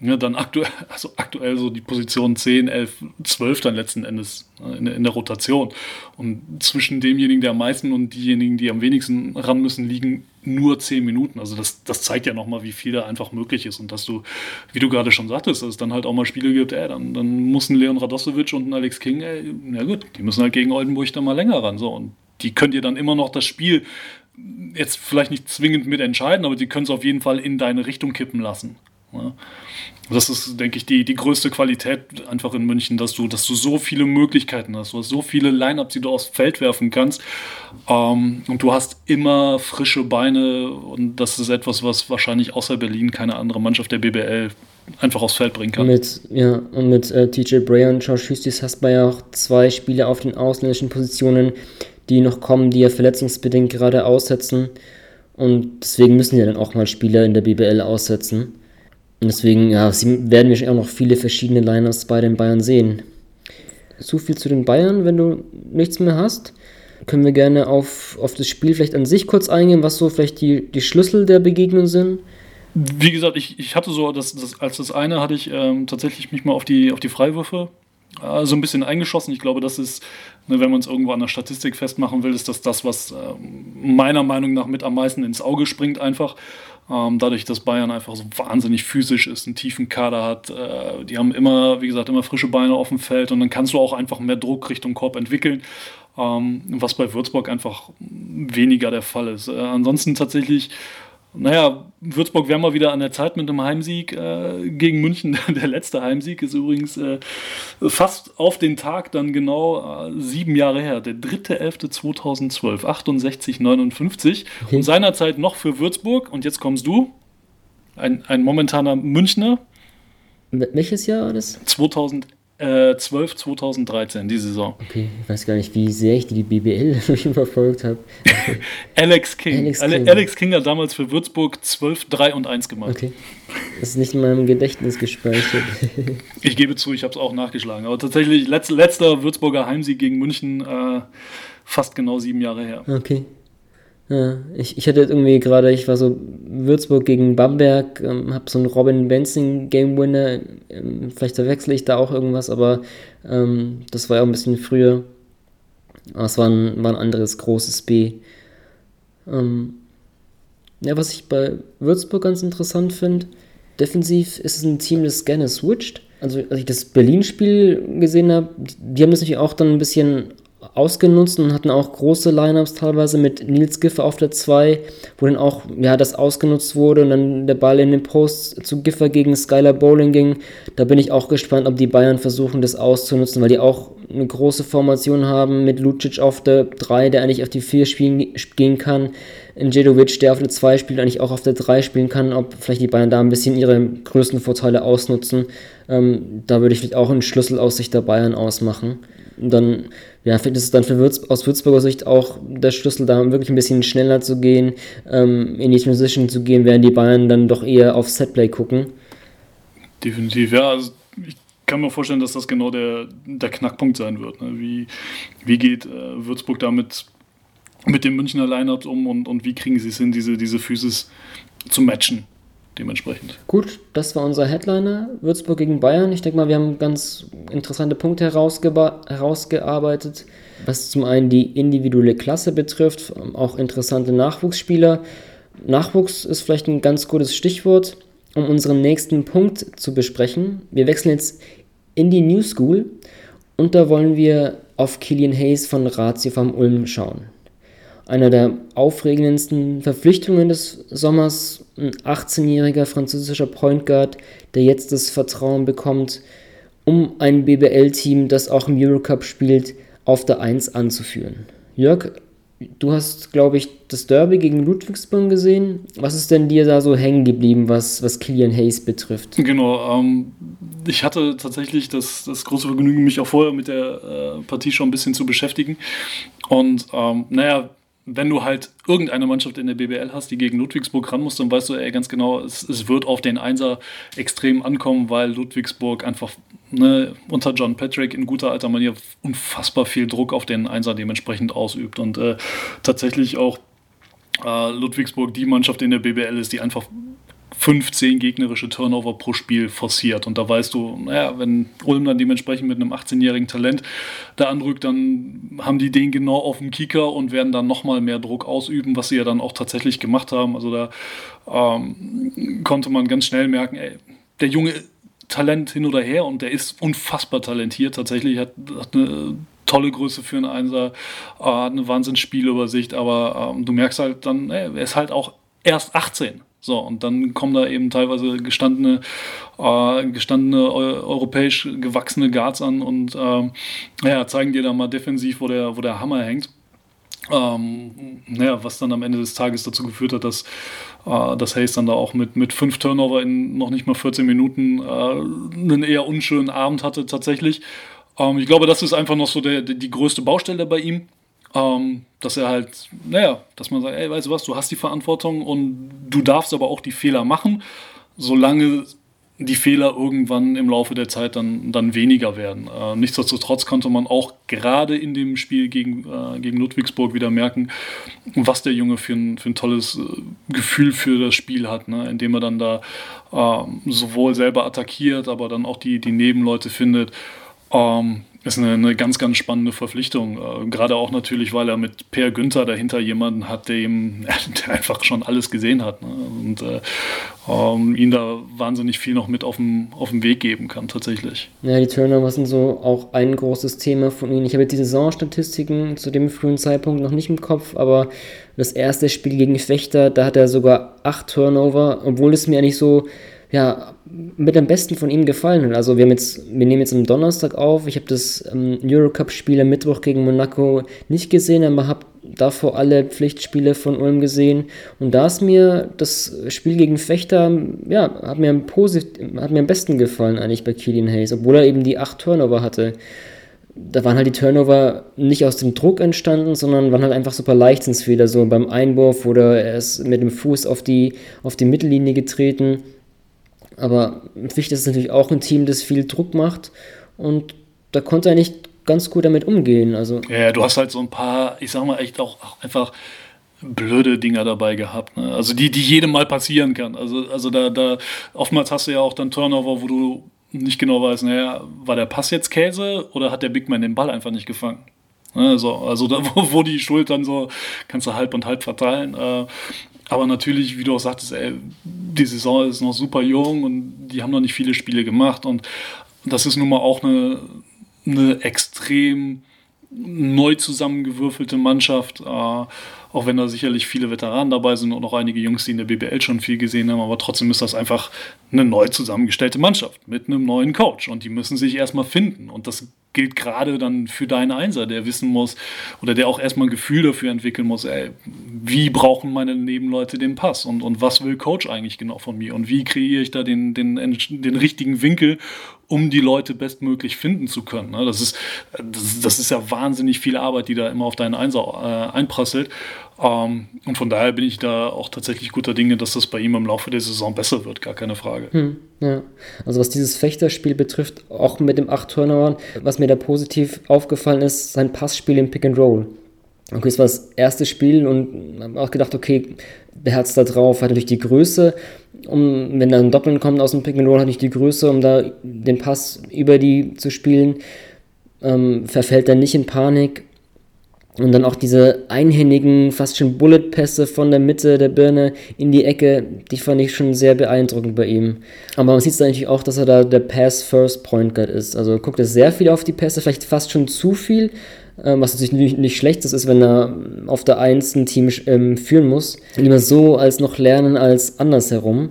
Speaker 6: ja, dann aktuell, also aktuell so die Position 10, 11, 12 dann letzten Endes ne, in, in, der Rotation. Und zwischen demjenigen, der am meisten und diejenigen, die am wenigsten ran müssen, liegen nur 10 Minuten. Also das, das zeigt ja nochmal, wie viel da einfach möglich ist. Und dass du, wie du gerade schon sagtest, dass es dann halt auch mal Spiele gibt, ey, dann, dann muss ein Leon Radosevic und ein Alex King, ey, na gut, die müssen halt gegen Oldenburg dann mal länger ran. So. Und die könnt ihr dann immer noch das Spiel jetzt vielleicht nicht zwingend mit entscheiden, aber die können es auf jeden Fall in deine Richtung kippen lassen. Ja. Das ist, denke ich, die, die größte Qualität einfach in München, dass du, dass du so viele Möglichkeiten hast. Du hast so viele Lineups, die du aufs Feld werfen kannst. Ähm, und du hast immer frische Beine. Und das ist etwas, was wahrscheinlich außer Berlin keine andere Mannschaft der BBL einfach aufs Feld bringen kann.
Speaker 5: Mit, ja, und mit äh, TJ Bray und Josh Hustis hast du ja auch zwei Spieler auf den ausländischen Positionen, die noch kommen, die ja verletzungsbedingt gerade aussetzen. Und deswegen müssen ja dann auch mal Spieler in der BBL aussetzen. Und deswegen ja, werden wir auch noch viele verschiedene Liners bei den Bayern sehen. So viel zu den Bayern. Wenn du nichts mehr hast, können wir gerne auf, auf das Spiel vielleicht an sich kurz eingehen, was so vielleicht die, die Schlüssel der Begegnung sind.
Speaker 6: Wie gesagt, ich, ich hatte so, das, das, als das eine hatte ich ähm, tatsächlich mich mal auf die, auf die Freiwürfe äh, so ein bisschen eingeschossen. Ich glaube, das ist, ne, wenn man es irgendwo an der Statistik festmachen will, ist das das, was äh, meiner Meinung nach mit am meisten ins Auge springt einfach. Ähm, dadurch, dass Bayern einfach so wahnsinnig physisch ist, einen tiefen Kader hat. Äh, die haben immer, wie gesagt, immer frische Beine auf dem Feld und dann kannst du auch einfach mehr Druck Richtung Korb entwickeln, ähm, was bei Würzburg einfach weniger der Fall ist. Äh, ansonsten tatsächlich naja, Würzburg wäre mal wieder an der Zeit mit einem Heimsieg äh, gegen München. Der letzte Heimsieg ist übrigens äh, fast auf den Tag dann genau äh, sieben Jahre her. Der 3.11.2012, 68, 59. Okay. Und seinerzeit noch für Würzburg. Und jetzt kommst du, ein, ein momentaner Münchner.
Speaker 5: Welches Jahr war das?
Speaker 6: 2011. Äh, 12 2013, die Saison.
Speaker 5: Okay, ich weiß gar nicht, wie sehr ich die BBL verfolgt habe.
Speaker 6: Alex King. Alex King. Alex King hat damals für Würzburg 12, 3 und 1 gemacht. Okay.
Speaker 5: Das ist nicht in meinem Gedächtnis gespeichert.
Speaker 6: ich gebe zu, ich habe es auch nachgeschlagen. Aber tatsächlich, letz, letzter Würzburger Heimsieg gegen München, äh, fast genau sieben Jahre her.
Speaker 5: Okay. Ja, ich, ich hatte irgendwie gerade, ich war so Würzburg gegen Bamberg, ähm, habe so einen Robin Benzing Game Winner, ähm, vielleicht verwechsel ich da auch irgendwas, aber ähm, das war ja auch ein bisschen früher. Aber es war ein, war ein anderes großes B. Ähm, ja, was ich bei Würzburg ganz interessant finde, defensiv ist es ein Team, das gerne switcht. Also als ich das Berlin-Spiel gesehen habe, die haben das natürlich auch dann ein bisschen ausgenutzt und hatten auch große Lineups teilweise mit Nils Giffer auf der 2, wo dann auch ja, das ausgenutzt wurde und dann der Ball in den Post zu Giffer gegen Skylar Bowling ging. Da bin ich auch gespannt, ob die Bayern versuchen, das auszunutzen, weil die auch eine große Formation haben mit Lucic auf der 3, der eigentlich auf die 4 spielen, gehen kann. Njedovic, der auf der 2 spielt, eigentlich auch auf der 3 spielen kann, ob vielleicht die Bayern da ein bisschen ihre größten Vorteile ausnutzen. Ähm, da würde ich vielleicht auch einen Schlüssel aus Sicht der Bayern ausmachen. Und dann, ja, vielleicht ist es dann für Würz aus Würzburger Sicht auch der Schlüssel, da wirklich ein bisschen schneller zu gehen, ähm, in die Transition zu gehen, während die Bayern dann doch eher auf Setplay gucken.
Speaker 6: Definitiv, ja. Also ich kann mir vorstellen, dass das genau der, der Knackpunkt sein wird. Ne? Wie, wie geht äh, Würzburg damit mit dem Münchner Lineup um und, und wie kriegen sie es hin, diese, diese Physis zu matchen? Dementsprechend.
Speaker 5: Gut, das war unser Headliner. Würzburg gegen Bayern. Ich denke mal, wir haben ganz interessante Punkte herausgearbeitet, was zum einen die individuelle Klasse betrifft, auch interessante Nachwuchsspieler. Nachwuchs ist vielleicht ein ganz gutes Stichwort, um unseren nächsten Punkt zu besprechen. Wir wechseln jetzt in die New School und da wollen wir auf Killian Hayes von Ratio vom Ulm schauen einer der aufregendsten Verpflichtungen des Sommers. Ein 18-jähriger französischer Point Guard, der jetzt das Vertrauen bekommt, um ein BBL-Team, das auch im Eurocup spielt, auf der 1 anzuführen. Jörg, du hast, glaube ich, das Derby gegen Ludwigsburg gesehen. Was ist denn dir da so hängen geblieben, was, was Killian Hayes betrifft?
Speaker 6: Genau, ähm, ich hatte tatsächlich das, das große Vergnügen, mich auch vorher mit der äh, Partie schon ein bisschen zu beschäftigen. Und ähm, naja, wenn du halt irgendeine Mannschaft in der BBL hast, die gegen Ludwigsburg ran muss, dann weißt du ey, ganz genau, es, es wird auf den Einser extrem ankommen, weil Ludwigsburg einfach ne, unter John Patrick in guter alter Manier unfassbar viel Druck auf den Einser dementsprechend ausübt. Und äh, tatsächlich auch äh, Ludwigsburg die Mannschaft in der BBL ist, die einfach 15 gegnerische Turnover pro Spiel forciert. Und da weißt du, naja, wenn Ulm dann dementsprechend mit einem 18-jährigen Talent da anrückt, dann haben die den genau auf dem Kieker und werden dann nochmal mehr Druck ausüben, was sie ja dann auch tatsächlich gemacht haben. Also da ähm, konnte man ganz schnell merken, ey, der Junge Talent hin oder her und der ist unfassbar talentiert. Tatsächlich hat, hat eine tolle Größe für einen Einser, äh, hat eine Wahnsinnsspielübersicht, aber ähm, du merkst halt dann, ey, er ist halt auch erst 18. So, und dann kommen da eben teilweise gestandene, äh, gestandene europäisch gewachsene Guards an und äh, ja, zeigen dir da mal defensiv, wo der, wo der Hammer hängt. Ähm, naja, was dann am Ende des Tages dazu geführt hat, dass, äh, dass Hayes dann da auch mit, mit fünf Turnover in noch nicht mal 14 Minuten äh, einen eher unschönen Abend hatte tatsächlich. Ähm, ich glaube, das ist einfach noch so der, die größte Baustelle bei ihm. Ähm, dass er halt, naja, dass man sagt, ey, weißt du was, du hast die Verantwortung und du darfst aber auch die Fehler machen, solange die Fehler irgendwann im Laufe der Zeit dann, dann weniger werden. Äh, nichtsdestotrotz konnte man auch gerade in dem Spiel gegen, äh, gegen Ludwigsburg wieder merken, was der Junge für ein, für ein tolles äh, Gefühl für das Spiel hat, ne? indem er dann da äh, sowohl selber attackiert, aber dann auch die, die Nebenleute findet. Ähm, ist eine, eine, ganz, ganz spannende Verpflichtung. Äh, gerade auch natürlich, weil er mit Per Günther dahinter jemanden hat, der ihm der einfach schon alles gesehen hat. Ne? Und äh, ähm, ihn da wahnsinnig viel noch mit auf dem, auf dem Weg geben kann, tatsächlich.
Speaker 5: Ja, die Turnover sind so auch ein großes Thema von ihm. Ich habe jetzt die Saisonstatistiken zu dem frühen Zeitpunkt noch nicht im Kopf, aber das erste Spiel gegen Fechter, da hat er sogar acht Turnover, obwohl es mir eigentlich so ja, mit am besten von ihm gefallen hat. Also wir, haben jetzt, wir nehmen jetzt am Donnerstag auf. Ich habe das ähm, Eurocup-Spiel am Mittwoch gegen Monaco nicht gesehen, aber habe davor alle Pflichtspiele von Ulm gesehen. Und da ist mir das Spiel gegen Fechter, ja, hat mir, am hat mir am besten gefallen eigentlich bei Killian Hayes, obwohl er eben die acht Turnover hatte. Da waren halt die Turnover nicht aus dem Druck entstanden, sondern waren halt einfach super Leichtsinnsfehler, so beim Einwurf oder er ist mit dem Fuß auf die, auf die Mittellinie getreten. Aber wichtig ist natürlich auch ein Team, das viel Druck macht und da konnte er nicht ganz gut damit umgehen. Also
Speaker 6: ja, du hast halt so ein paar, ich sag mal, echt auch, auch einfach blöde Dinger dabei gehabt. Ne? Also die, die jedem mal passieren kann. Also, also da, da, oftmals hast du ja auch dann Turnover, wo du nicht genau weißt, naja, war der Pass jetzt Käse oder hat der Big Man den Ball einfach nicht gefangen? Also, also da, wo, wo die Schuld dann so, kannst du halb und halb verteilen. Äh, aber natürlich, wie du auch sagtest, ey, die Saison ist noch super jung und die haben noch nicht viele Spiele gemacht und das ist nun mal auch eine, eine extrem neu zusammengewürfelte Mannschaft, äh, auch wenn da sicherlich viele Veteranen dabei sind und auch einige Jungs, die in der BBL schon viel gesehen haben, aber trotzdem ist das einfach eine neu zusammengestellte Mannschaft mit einem neuen Coach und die müssen sich erstmal finden und das gilt gerade dann für deinen Einser, der wissen muss oder der auch erstmal ein Gefühl dafür entwickeln muss, ey, wie brauchen meine Nebenleute den Pass und, und was will Coach eigentlich genau von mir und wie kreiere ich da den, den, den richtigen Winkel, um die Leute bestmöglich finden zu können. Ne? Das ist, das, ist ja wahnsinnig viel Arbeit, die da immer auf deinen Einser äh, einprasselt. Ähm, und von daher bin ich da auch tatsächlich guter Dinge, dass das bei ihm im Laufe der Saison besser wird, gar keine Frage. Hm,
Speaker 5: ja. Also was dieses Fechterspiel betrifft, auch mit dem 8 Turnovern, was mir da positiv aufgefallen ist, sein Passspiel im Pick and Roll. Okay, es war das erste Spiel und habe auch gedacht, okay, der Herz da drauf, hat natürlich die Größe, um, wenn da ein Doppeln kommt aus dem Pick and Roll, hat nicht die Größe, um da den Pass über die zu spielen, ähm, verfällt dann nicht in Panik und dann auch diese einhändigen, fast schon Bullet-Pässe von der Mitte der Birne in die Ecke, die fand ich schon sehr beeindruckend bei ihm. Aber man sieht natürlich auch, dass er da der Pass-First-Point Guard ist. Also guckt er sehr viel auf die Pässe, vielleicht fast schon zu viel, was natürlich nicht, schlecht ist, wenn er auf der 1 ein Team ähm, führen muss. Lieber so als noch lernen als andersherum.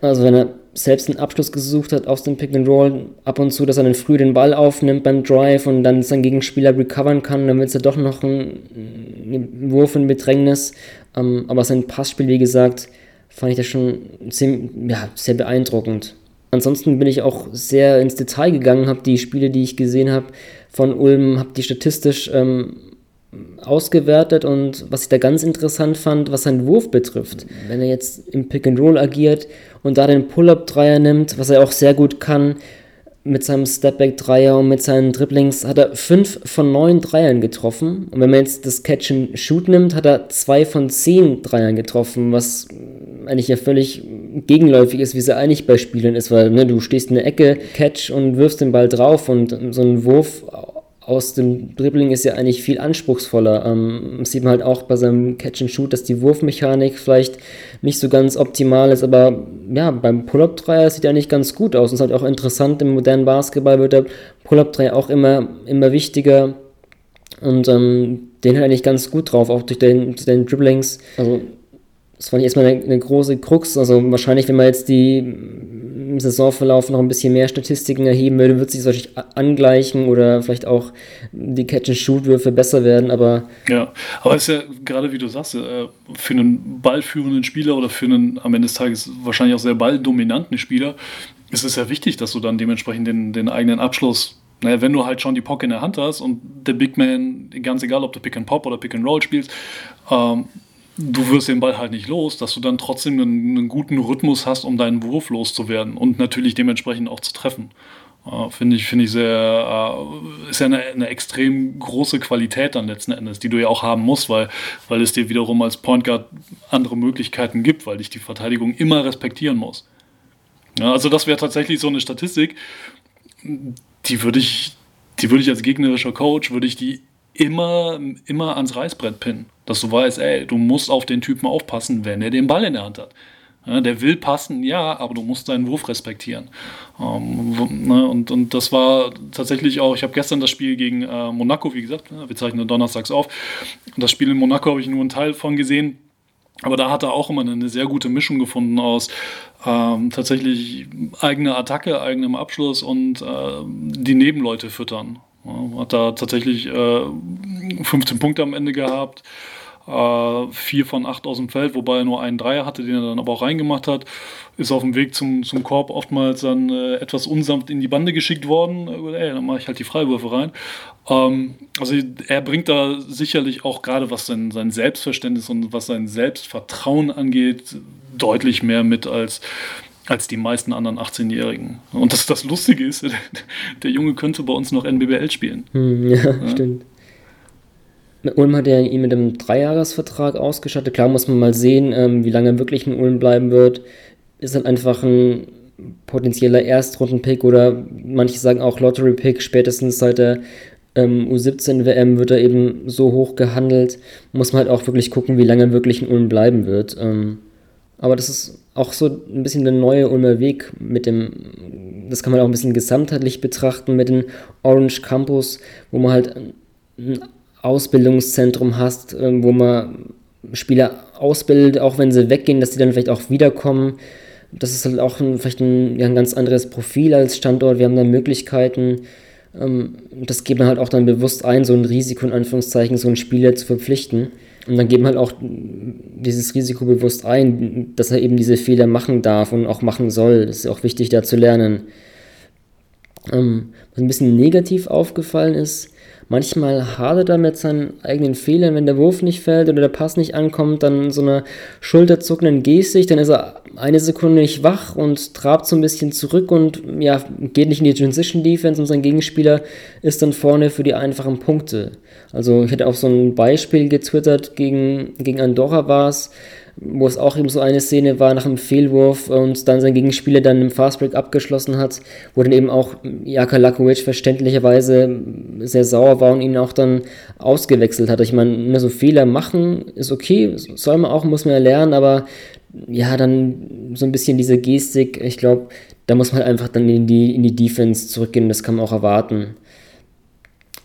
Speaker 5: Also wenn er selbst einen Abschluss gesucht hat aus dem Pick and Roll, ab und zu, dass er dann früh den Ball aufnimmt beim Drive und dann sein Gegenspieler recovern kann, dann wird es ja doch noch ein, ein Wurf in Bedrängnis. Ähm, aber sein Passspiel, wie gesagt, fand ich das schon ziemlich, ja, sehr beeindruckend. Ansonsten bin ich auch sehr ins Detail gegangen, habe die Spiele, die ich gesehen habe von Ulm, habe die statistisch ähm, ausgewertet und was ich da ganz interessant fand, was seinen Wurf betrifft. Wenn er jetzt im Pick and Roll agiert und da den Pull-Up-Dreier nimmt, was er auch sehr gut kann, mit seinem Stepback-Dreier und mit seinen Dribblings hat er fünf von neun Dreiern getroffen. Und wenn man jetzt das Catch and Shoot nimmt, hat er zwei von zehn Dreiern getroffen, was eigentlich ja völlig gegenläufig ist, wie es eigentlich bei Spielern ist, weil ne, du stehst in der Ecke, Catch und wirfst den Ball drauf und so ein Wurf aus dem Dribbling ist ja eigentlich viel anspruchsvoller. Ähm, sieht man halt auch bei seinem Catch and Shoot, dass die Wurfmechanik vielleicht nicht so ganz optimal ist, aber ja, beim Pull-Up-Dreier sieht er eigentlich ganz gut aus. Und es ist halt auch interessant, im modernen Basketball wird der Pull-Up-Dreier auch immer, immer wichtiger und ähm, den hat eigentlich ganz gut drauf, auch durch den, den Dribblings. Also das fand ich erstmal eine, eine, große Krux. Also wahrscheinlich, wenn man jetzt die im Saisonverlauf noch ein bisschen mehr Statistiken erheben würde, wird sich das wahrscheinlich angleichen oder vielleicht auch die Catch-and-Shoot-Würfe besser werden, aber...
Speaker 6: Ja, aber es ist ja gerade, wie du sagst, äh, für einen ballführenden Spieler oder für einen am Ende des Tages wahrscheinlich auch sehr balldominanten Spieler ist es ja wichtig, dass du dann dementsprechend den, den eigenen Abschluss naja, wenn du halt schon die Pock in der Hand hast und der Big Man, ganz egal, ob du Pick and Pop oder Pick and Roll spielst, ähm, du wirst den Ball halt nicht los, dass du dann trotzdem einen, einen, guten Rhythmus hast, um deinen Wurf loszuwerden und natürlich dementsprechend auch zu treffen. Äh, Finde ich, finde ich sehr, äh, ist ja eine, eine, extrem große Qualität dann letzten Endes, die du ja auch haben musst, weil, weil es dir wiederum als Point Guard andere Möglichkeiten gibt, weil dich die Verteidigung immer respektieren muss. Ja, also das wäre tatsächlich so eine Statistik, die würde ich, die würde ich als gegnerischer Coach, würde ich die immer, immer ans Reißbrett pinnen. Dass du weißt, ey, du musst auf den Typen aufpassen, wenn er den Ball in der Hand hat. Der will passen, ja, aber du musst deinen Wurf respektieren. Ähm, ne, und, und das war tatsächlich auch, ich habe gestern das Spiel gegen äh, Monaco, wie gesagt, wir zeichnen donnerstags auf. Das Spiel in Monaco habe ich nur einen Teil von gesehen. Aber da hat er auch immer eine sehr gute Mischung gefunden aus ähm, tatsächlich eigener Attacke, eigenem Abschluss und äh, die Nebenleute füttern. Ja, hat da tatsächlich äh, 15 Punkte am Ende gehabt, äh, vier von acht aus dem Feld, wobei er nur einen Dreier hatte, den er dann aber auch reingemacht hat. Ist auf dem Weg zum, zum Korb oftmals dann äh, etwas unsanft in die Bande geschickt worden. Äh, ey, dann mache ich halt die Freiwürfe rein. Ähm, also er bringt da sicherlich auch gerade was sein, sein Selbstverständnis und was sein Selbstvertrauen angeht, deutlich mehr mit als als die meisten anderen 18-Jährigen. Und das, das Lustige ist, der Junge könnte bei uns noch NBBL spielen.
Speaker 5: Hm, ja, ja, stimmt. Ulm hat ja ihn mit einem Dreijahresvertrag ausgestattet. Klar muss man mal sehen, ähm, wie lange er wirklich in Ulm bleiben wird. Ist dann einfach ein potenzieller Erstrunden-Pick oder manche sagen auch Lottery-Pick. Spätestens seit der ähm, U17-WM wird er eben so hoch gehandelt. Muss man halt auch wirklich gucken, wie lange er wirklich in Ulm bleiben wird. Ähm, aber das ist auch so ein bisschen der neue Ulmer Weg mit dem, das kann man auch ein bisschen gesamtheitlich betrachten mit dem Orange Campus, wo man halt ein Ausbildungszentrum hast, ähm, wo man Spieler ausbildet, auch wenn sie weggehen, dass sie dann vielleicht auch wiederkommen. Das ist halt auch ein, vielleicht ein, ja, ein ganz anderes Profil als Standort. Wir haben da Möglichkeiten. Ähm, das geht man halt auch dann bewusst ein, so ein Risiko in Anführungszeichen, so einen Spieler zu verpflichten. Und dann geht man halt auch dieses Risiko bewusst ein, dass er eben diese Fehler machen darf und auch machen soll. Das ist auch wichtig, da zu lernen. Ähm, was ein bisschen negativ aufgefallen ist, manchmal hadert er mit seinen eigenen Fehlern, wenn der Wurf nicht fällt oder der Pass nicht ankommt, dann so eine schulterzuckenden Gestik, dann ist er eine Sekunde nicht wach und trabt so ein bisschen zurück und ja, geht nicht in die Transition Defense und sein Gegenspieler ist dann vorne für die einfachen Punkte. Also ich hätte auch so ein Beispiel getwittert, gegen, gegen Andorra war es, wo es auch eben so eine Szene war nach einem Fehlwurf und dann sein Gegenspieler dann im Fastbreak abgeschlossen hat, wo dann eben auch Jaka Lakovic verständlicherweise sehr sauer war und ihn auch dann ausgewechselt hat. Ich meine, so Fehler machen ist okay, soll man auch, muss man ja lernen, aber ja, dann so ein bisschen diese Gestik, ich glaube, da muss man halt einfach dann in die, in die Defense zurückgehen, das kann man auch erwarten.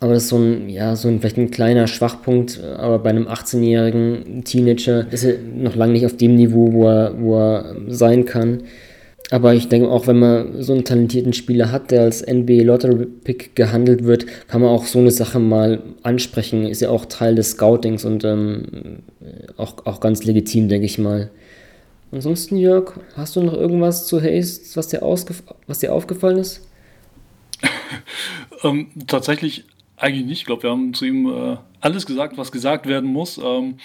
Speaker 5: Aber das ist so ein, ja, so ein, vielleicht ein kleiner Schwachpunkt, aber bei einem 18-jährigen Teenager ist er noch lange nicht auf dem Niveau, wo er, wo er sein kann. Aber ich denke auch, wenn man so einen talentierten Spieler hat, der als NBA Lottery Pick gehandelt wird, kann man auch so eine Sache mal ansprechen. Ist ja auch Teil des Scoutings und ähm, auch, auch ganz legitim, denke ich mal. Ansonsten, Jörg, hast du noch irgendwas zu Haste, was dir, was dir aufgefallen ist?
Speaker 6: ähm, tatsächlich eigentlich nicht. Ich glaube, wir haben zu ihm äh, alles gesagt, was gesagt werden muss. Ähm,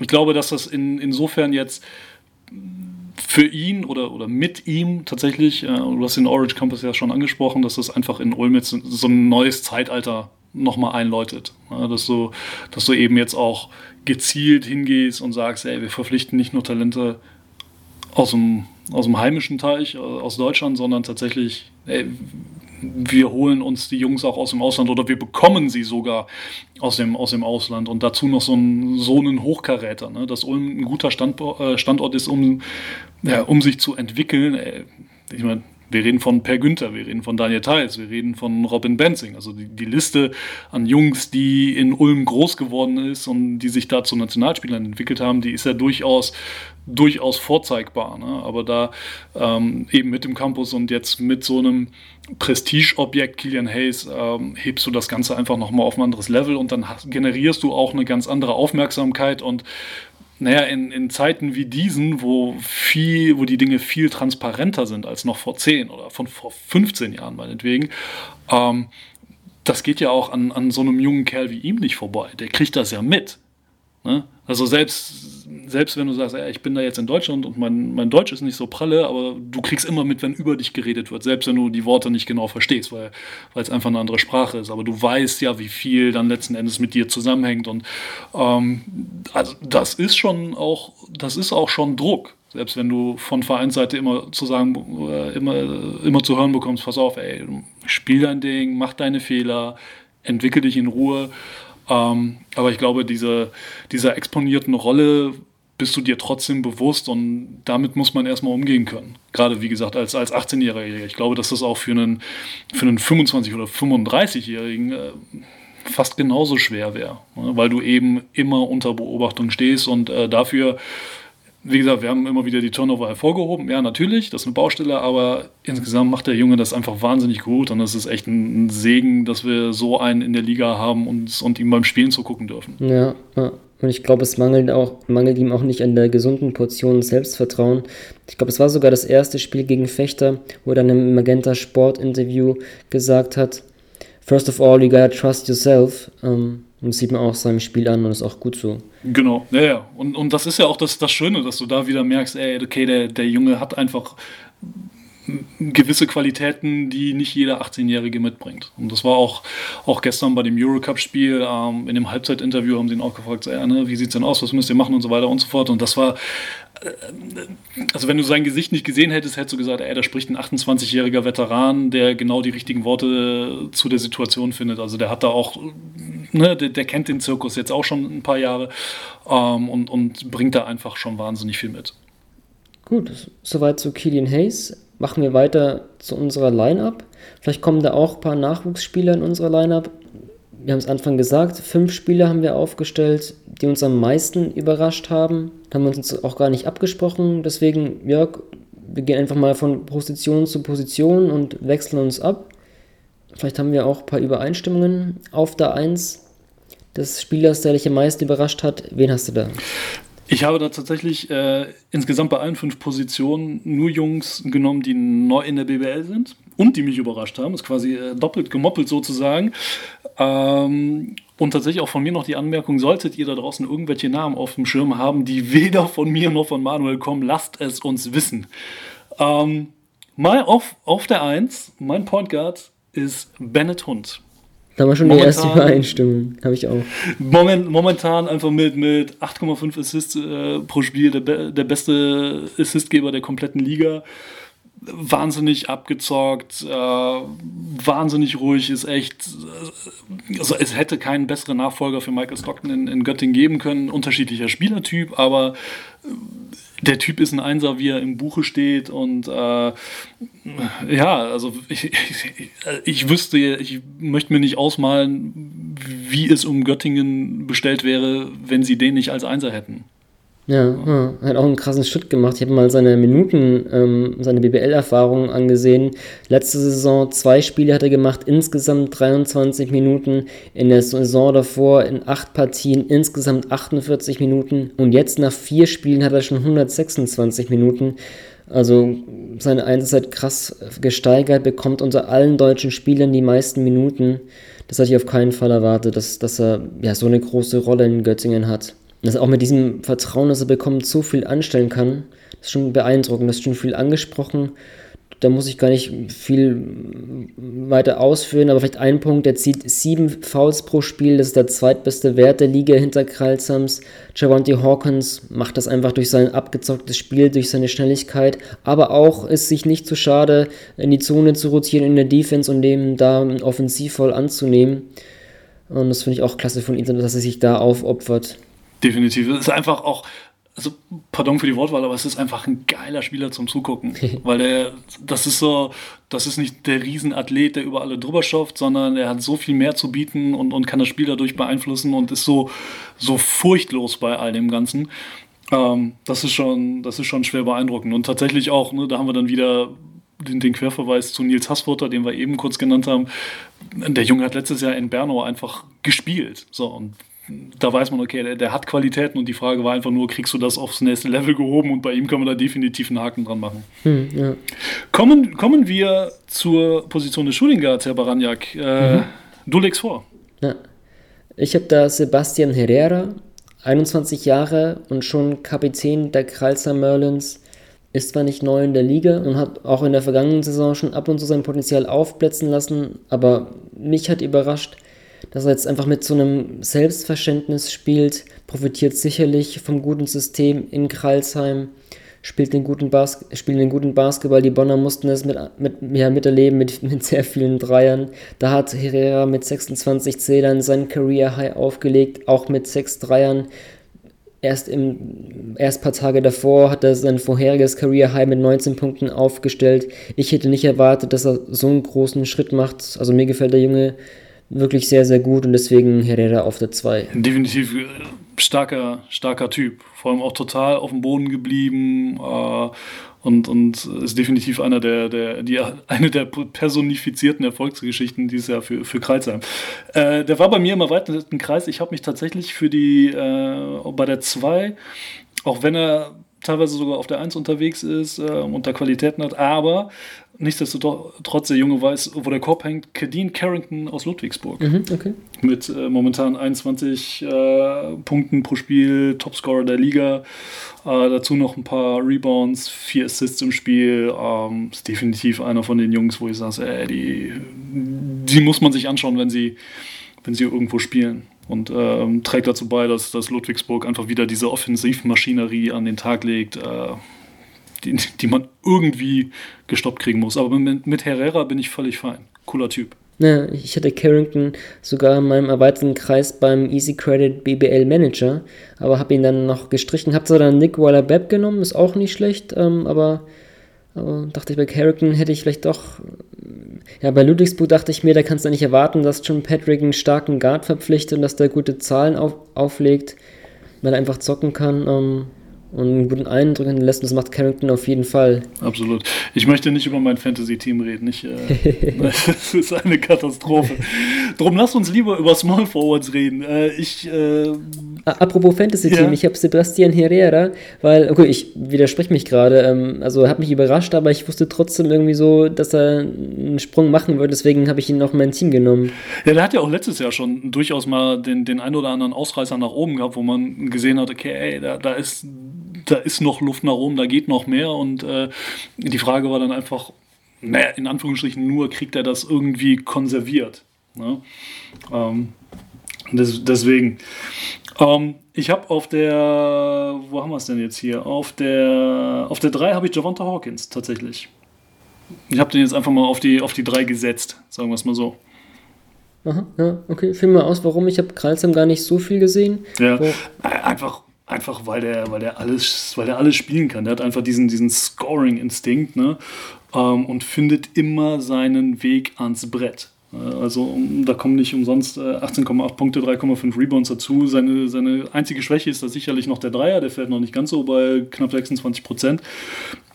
Speaker 6: ich glaube, dass das in, insofern jetzt für ihn oder, oder mit ihm tatsächlich, äh, du hast den Orange Campus ja schon angesprochen, dass das einfach in Ulm jetzt so ein neues Zeitalter nochmal einläutet. Ja, dass, du, dass du eben jetzt auch gezielt hingehst und sagst, ey, wir verpflichten nicht nur Talente aus dem, aus dem heimischen Teich, äh, aus Deutschland, sondern tatsächlich, ey, wir holen uns die Jungs auch aus dem Ausland oder wir bekommen sie sogar aus dem, aus dem Ausland und dazu noch so einen, so einen Hochkaräter, ne? dass Ulm ein guter Standort, äh, Standort ist, um, ja, um sich zu entwickeln. Äh, ich meine, wir reden von Per Günther, wir reden von Daniel Theis, wir reden von Robin Benzing. Also die, die, Liste an Jungs, die in Ulm groß geworden ist und die sich da zu Nationalspielern entwickelt haben, die ist ja durchaus, durchaus vorzeigbar. Ne? Aber da ähm, eben mit dem Campus und jetzt mit so einem Prestigeobjekt Kilian Hayes ähm, hebst du das Ganze einfach nochmal auf ein anderes Level und dann generierst du auch eine ganz andere Aufmerksamkeit und naja, in, in Zeiten wie diesen, wo viel, wo die Dinge viel transparenter sind als noch vor 10 oder von vor 15 Jahren meinetwegen, ähm, das geht ja auch an, an so einem jungen Kerl wie ihm nicht vorbei. Der kriegt das ja mit. Ne? Also selbst, selbst wenn du sagst, ey, ich bin da jetzt in Deutschland und mein, mein Deutsch ist nicht so pralle, aber du kriegst immer mit, wenn über dich geredet wird, selbst wenn du die Worte nicht genau verstehst, weil es einfach eine andere Sprache ist. Aber du weißt ja, wie viel dann letzten Endes mit dir zusammenhängt. Und ähm, also das ist schon auch, das ist auch schon Druck. Selbst wenn du von Vereinsseite immer zu sagen, äh, immer, immer zu hören bekommst, pass auf, ey, spiel dein Ding, mach deine Fehler, entwickel dich in Ruhe. Ähm, aber ich glaube, diese, dieser exponierten Rolle bist du dir trotzdem bewusst und damit muss man erstmal umgehen können. Gerade wie gesagt, als, als 18-Jähriger. Ich glaube, dass das auch für einen, für einen 25- oder 35-Jährigen äh, fast genauso schwer wäre, ne? weil du eben immer unter Beobachtung stehst und äh, dafür wie gesagt, wir haben immer wieder die Turnover hervorgehoben. Ja, natürlich, das ist eine Baustelle, aber insgesamt macht der Junge das einfach wahnsinnig gut und es ist echt ein Segen, dass wir so einen in der Liga haben und, und ihm beim Spielen zugucken dürfen.
Speaker 5: Ja, ja. Und ich glaube, es mangelt, auch, mangelt ihm auch nicht an der gesunden Portion Selbstvertrauen. Ich glaube, es war sogar das erste Spiel gegen Fechter, wo er dann im Magenta Sport Interview gesagt hat, First of all, you gotta trust yourself. Ähm, und das sieht man auch seinem Spiel an und ist auch gut so.
Speaker 6: Genau, ja, ja. Und, und das ist ja auch das, das Schöne, dass du da wieder merkst, ey, okay, der, der Junge hat einfach gewisse Qualitäten, die nicht jeder 18-Jährige mitbringt. Und das war auch, auch gestern bei dem Eurocup-Spiel, ähm, in dem Halbzeitinterview haben sie ihn auch gefragt, ja, ne, wie sieht es denn aus, was müsst ihr machen und so weiter und so fort. Und das war, äh, also wenn du sein Gesicht nicht gesehen hättest, hättest du gesagt, ey, da spricht ein 28-jähriger Veteran, der genau die richtigen Worte zu der Situation findet. Also der hat da auch, ne, der, der kennt den Zirkus jetzt auch schon ein paar Jahre ähm, und, und bringt da einfach schon wahnsinnig viel mit.
Speaker 5: Gut, soweit zu Killian Hayes machen wir weiter zu unserer Line-Up. Vielleicht kommen da auch ein paar Nachwuchsspieler in unserer Line-Up. Wir haben es Anfang gesagt, fünf Spieler haben wir aufgestellt, die uns am meisten überrascht haben. Da haben wir uns auch gar nicht abgesprochen. Deswegen, Jörg, wir gehen einfach mal von Position zu Position und wechseln uns ab. Vielleicht haben wir auch ein paar Übereinstimmungen auf der 1 des Spielers, der dich am meisten überrascht hat. Wen hast du da?
Speaker 6: Ich habe da tatsächlich äh, insgesamt bei allen fünf Positionen nur Jungs genommen, die neu in der BBL sind und die mich überrascht haben. Ist quasi äh, doppelt gemoppelt sozusagen. Ähm, und tatsächlich auch von mir noch die Anmerkung, solltet ihr da draußen irgendwelche Namen auf dem Schirm haben, die weder von mir noch von Manuel kommen, lasst es uns wissen. Ähm, mal auf, auf der 1, mein Point Guard ist Bennett Hund.
Speaker 5: Da wir schon momentan, die erste Übereinstimmung, habe ich auch.
Speaker 6: Moment, momentan einfach mit, mit 8,5 Assists äh, pro Spiel, der, der beste Assistgeber der kompletten Liga. Wahnsinnig abgezockt, äh, wahnsinnig ruhig, ist echt. Äh, also, es hätte keinen besseren Nachfolger für Michael Stockton in, in Göttingen geben können. Unterschiedlicher Spielertyp, aber der Typ ist ein Einser, wie er im Buche steht und äh, ja, also ich, ich, ich, wüsste, ich möchte mir nicht ausmalen, wie es um Göttingen bestellt wäre, wenn sie den nicht als Einser hätten.
Speaker 5: Ja, ja, hat auch einen krassen Schritt gemacht. Ich habe mal seine Minuten, ähm, seine BBL-Erfahrungen angesehen. Letzte Saison zwei Spiele hat er gemacht, insgesamt 23 Minuten. In der Saison davor in acht Partien insgesamt 48 Minuten. Und jetzt nach vier Spielen hat er schon 126 Minuten. Also seine Einsatzzeit krass gesteigert, bekommt unter allen deutschen Spielern die meisten Minuten. Das hatte ich auf keinen Fall erwartet, dass, dass er ja, so eine große Rolle in Göttingen hat dass auch mit diesem Vertrauen, das er bekommt, so viel anstellen kann, das ist schon beeindruckend. Das ist schon viel angesprochen. Da muss ich gar nicht viel weiter ausführen, aber vielleicht ein Punkt, er zieht sieben Fouls pro Spiel, das ist der zweitbeste Wert der Liga hinter Kralsams. Javante Hawkins macht das einfach durch sein abgezocktes Spiel, durch seine Schnelligkeit, aber auch ist sich nicht zu schade, in die Zone zu rotieren in der Defense und dem da offensivvoll anzunehmen. Und das finde ich auch klasse von ihm, dass er sich da aufopfert.
Speaker 6: Definitiv. Es ist einfach auch, also pardon für die Wortwahl, aber es ist einfach ein geiler Spieler zum Zugucken. weil der, das ist so, das ist nicht der Riesenathlet, der über alle drüber schafft, sondern er hat so viel mehr zu bieten und, und kann das Spiel dadurch beeinflussen und ist so, so furchtlos bei all dem Ganzen. Ähm, das, ist schon, das ist schon schwer beeindruckend. Und tatsächlich auch, ne, da haben wir dann wieder den, den Querverweis zu Nils Hassfutter, den wir eben kurz genannt haben. Der Junge hat letztes Jahr in Bernau einfach gespielt. So, und da weiß man, okay, der, der, hat Qualitäten und die Frage war einfach nur, kriegst du das aufs nächste Level gehoben und bei ihm können wir da definitiv einen Haken dran machen. Hm, ja. kommen, kommen wir zur Position des Shooting Guards, Herr Baranjak. Äh, mhm. Du legst vor.
Speaker 5: Ja. Ich habe da Sebastian Herrera, 21 Jahre und schon Kapitän der Kralser Merlins. Ist zwar nicht neu in der Liga und hat auch in der vergangenen Saison schon ab und zu sein Potenzial aufblitzen lassen, aber mich hat überrascht, dass er jetzt einfach mit so einem Selbstverständnis spielt, profitiert sicherlich vom guten System in Kralsheim, spielt den guten, Bas spielt den guten Basketball. Die Bonner mussten es mit, mit, ja, miterleben mit, mit sehr vielen Dreiern. Da hat Herrera mit 26 Zählern sein Career High aufgelegt, auch mit sechs Dreiern. Erst im erst paar Tage davor hat er sein vorheriges Career High mit 19 Punkten aufgestellt. Ich hätte nicht erwartet, dass er so einen großen Schritt macht. Also mir gefällt der Junge wirklich sehr, sehr gut und deswegen Herrera auf der 2.
Speaker 6: Definitiv. starker, starker Typ. Vor allem auch total auf dem Boden geblieben äh, und, und ist definitiv einer der, der, die, eine der personifizierten Erfolgsgeschichten dieses Jahr für, für Kreuzheim. Äh, der war bei mir im erweiterten Kreis. Ich habe mich tatsächlich für die, äh, bei der 2, auch wenn er teilweise sogar auf der 1 unterwegs ist äh, und da Qualitäten hat, aber nichtsdestotrotz der Junge weiß, wo der Korb hängt, Kadeen Carrington aus Ludwigsburg. Mhm, okay. Mit äh, momentan 21 äh, Punkten pro Spiel, Topscorer der Liga, äh, dazu noch ein paar Rebounds, vier Assists im Spiel, ähm, ist definitiv einer von den Jungs, wo ich sage, ey, die, die muss man sich anschauen, wenn sie, wenn sie irgendwo spielen und ähm, trägt dazu bei, dass, dass Ludwigsburg einfach wieder diese Offensivmaschinerie an den Tag legt, äh, die, die man irgendwie gestoppt kriegen muss. Aber mit, mit Herrera bin ich völlig fein. Cooler Typ.
Speaker 5: Ja, ich hatte Carrington sogar in meinem erweiterten Kreis beim Easy Credit BBL Manager, aber habe ihn dann noch gestrichen. Habe zwar dann Nick Waller-Bepp genommen, ist auch nicht schlecht, ähm, aber, aber dachte ich, bei Carrington hätte ich vielleicht doch ja, bei Ludwigsburg dachte ich mir, da kannst du nicht erwarten, dass John Patrick einen starken Guard verpflichtet und dass der gute Zahlen auf, auflegt, weil er einfach zocken kann. Ähm, und einen guten Eindruck hinterlässt. Und das macht Carrington auf jeden Fall.
Speaker 6: Absolut. Ich möchte nicht über mein Fantasy-Team reden. Ich, äh, das ist eine Katastrophe. Drum lass uns lieber über Small Forwards reden. Äh, ich, äh,
Speaker 5: Apropos Fantasy-Team, ja. ich habe Sebastian Herrera, weil, okay, ich widerspreche mich gerade. Ähm, also hat mich überrascht, aber ich wusste trotzdem irgendwie so, dass er einen Sprung machen wird. Deswegen habe ich ihn auch in mein Team genommen.
Speaker 6: Ja, der hat ja auch letztes Jahr schon durchaus mal den, den ein oder anderen Ausreißer nach oben gehabt, wo man gesehen hat, okay, ey, da, da ist da ist noch Luft nach oben, da geht noch mehr. Und äh, die Frage war dann einfach, naja, in Anführungsstrichen nur, kriegt er das irgendwie konserviert? Ne? Ähm, des, deswegen. Ähm, ich habe auf der, wo haben wir es denn jetzt hier? Auf der, auf der 3 habe ich Javonta Hawkins tatsächlich. Ich habe den jetzt einfach mal auf die, auf die 3 gesetzt, sagen wir es mal so.
Speaker 5: Aha, ja, okay. Fühl mal aus, warum. Ich habe Kralsam gar nicht so viel gesehen.
Speaker 6: Ja, einfach Einfach weil der, weil der alles, weil der alles spielen kann. Der hat einfach diesen, diesen Scoring-Instinkt, ne? Ähm, und findet immer seinen Weg ans Brett. Äh, also da kommen nicht umsonst 18,8 äh, Punkte, 3,5 Rebounds dazu. Seine, seine einzige Schwäche ist da sicherlich noch der Dreier, der fällt noch nicht ganz so bei knapp 26 Prozent.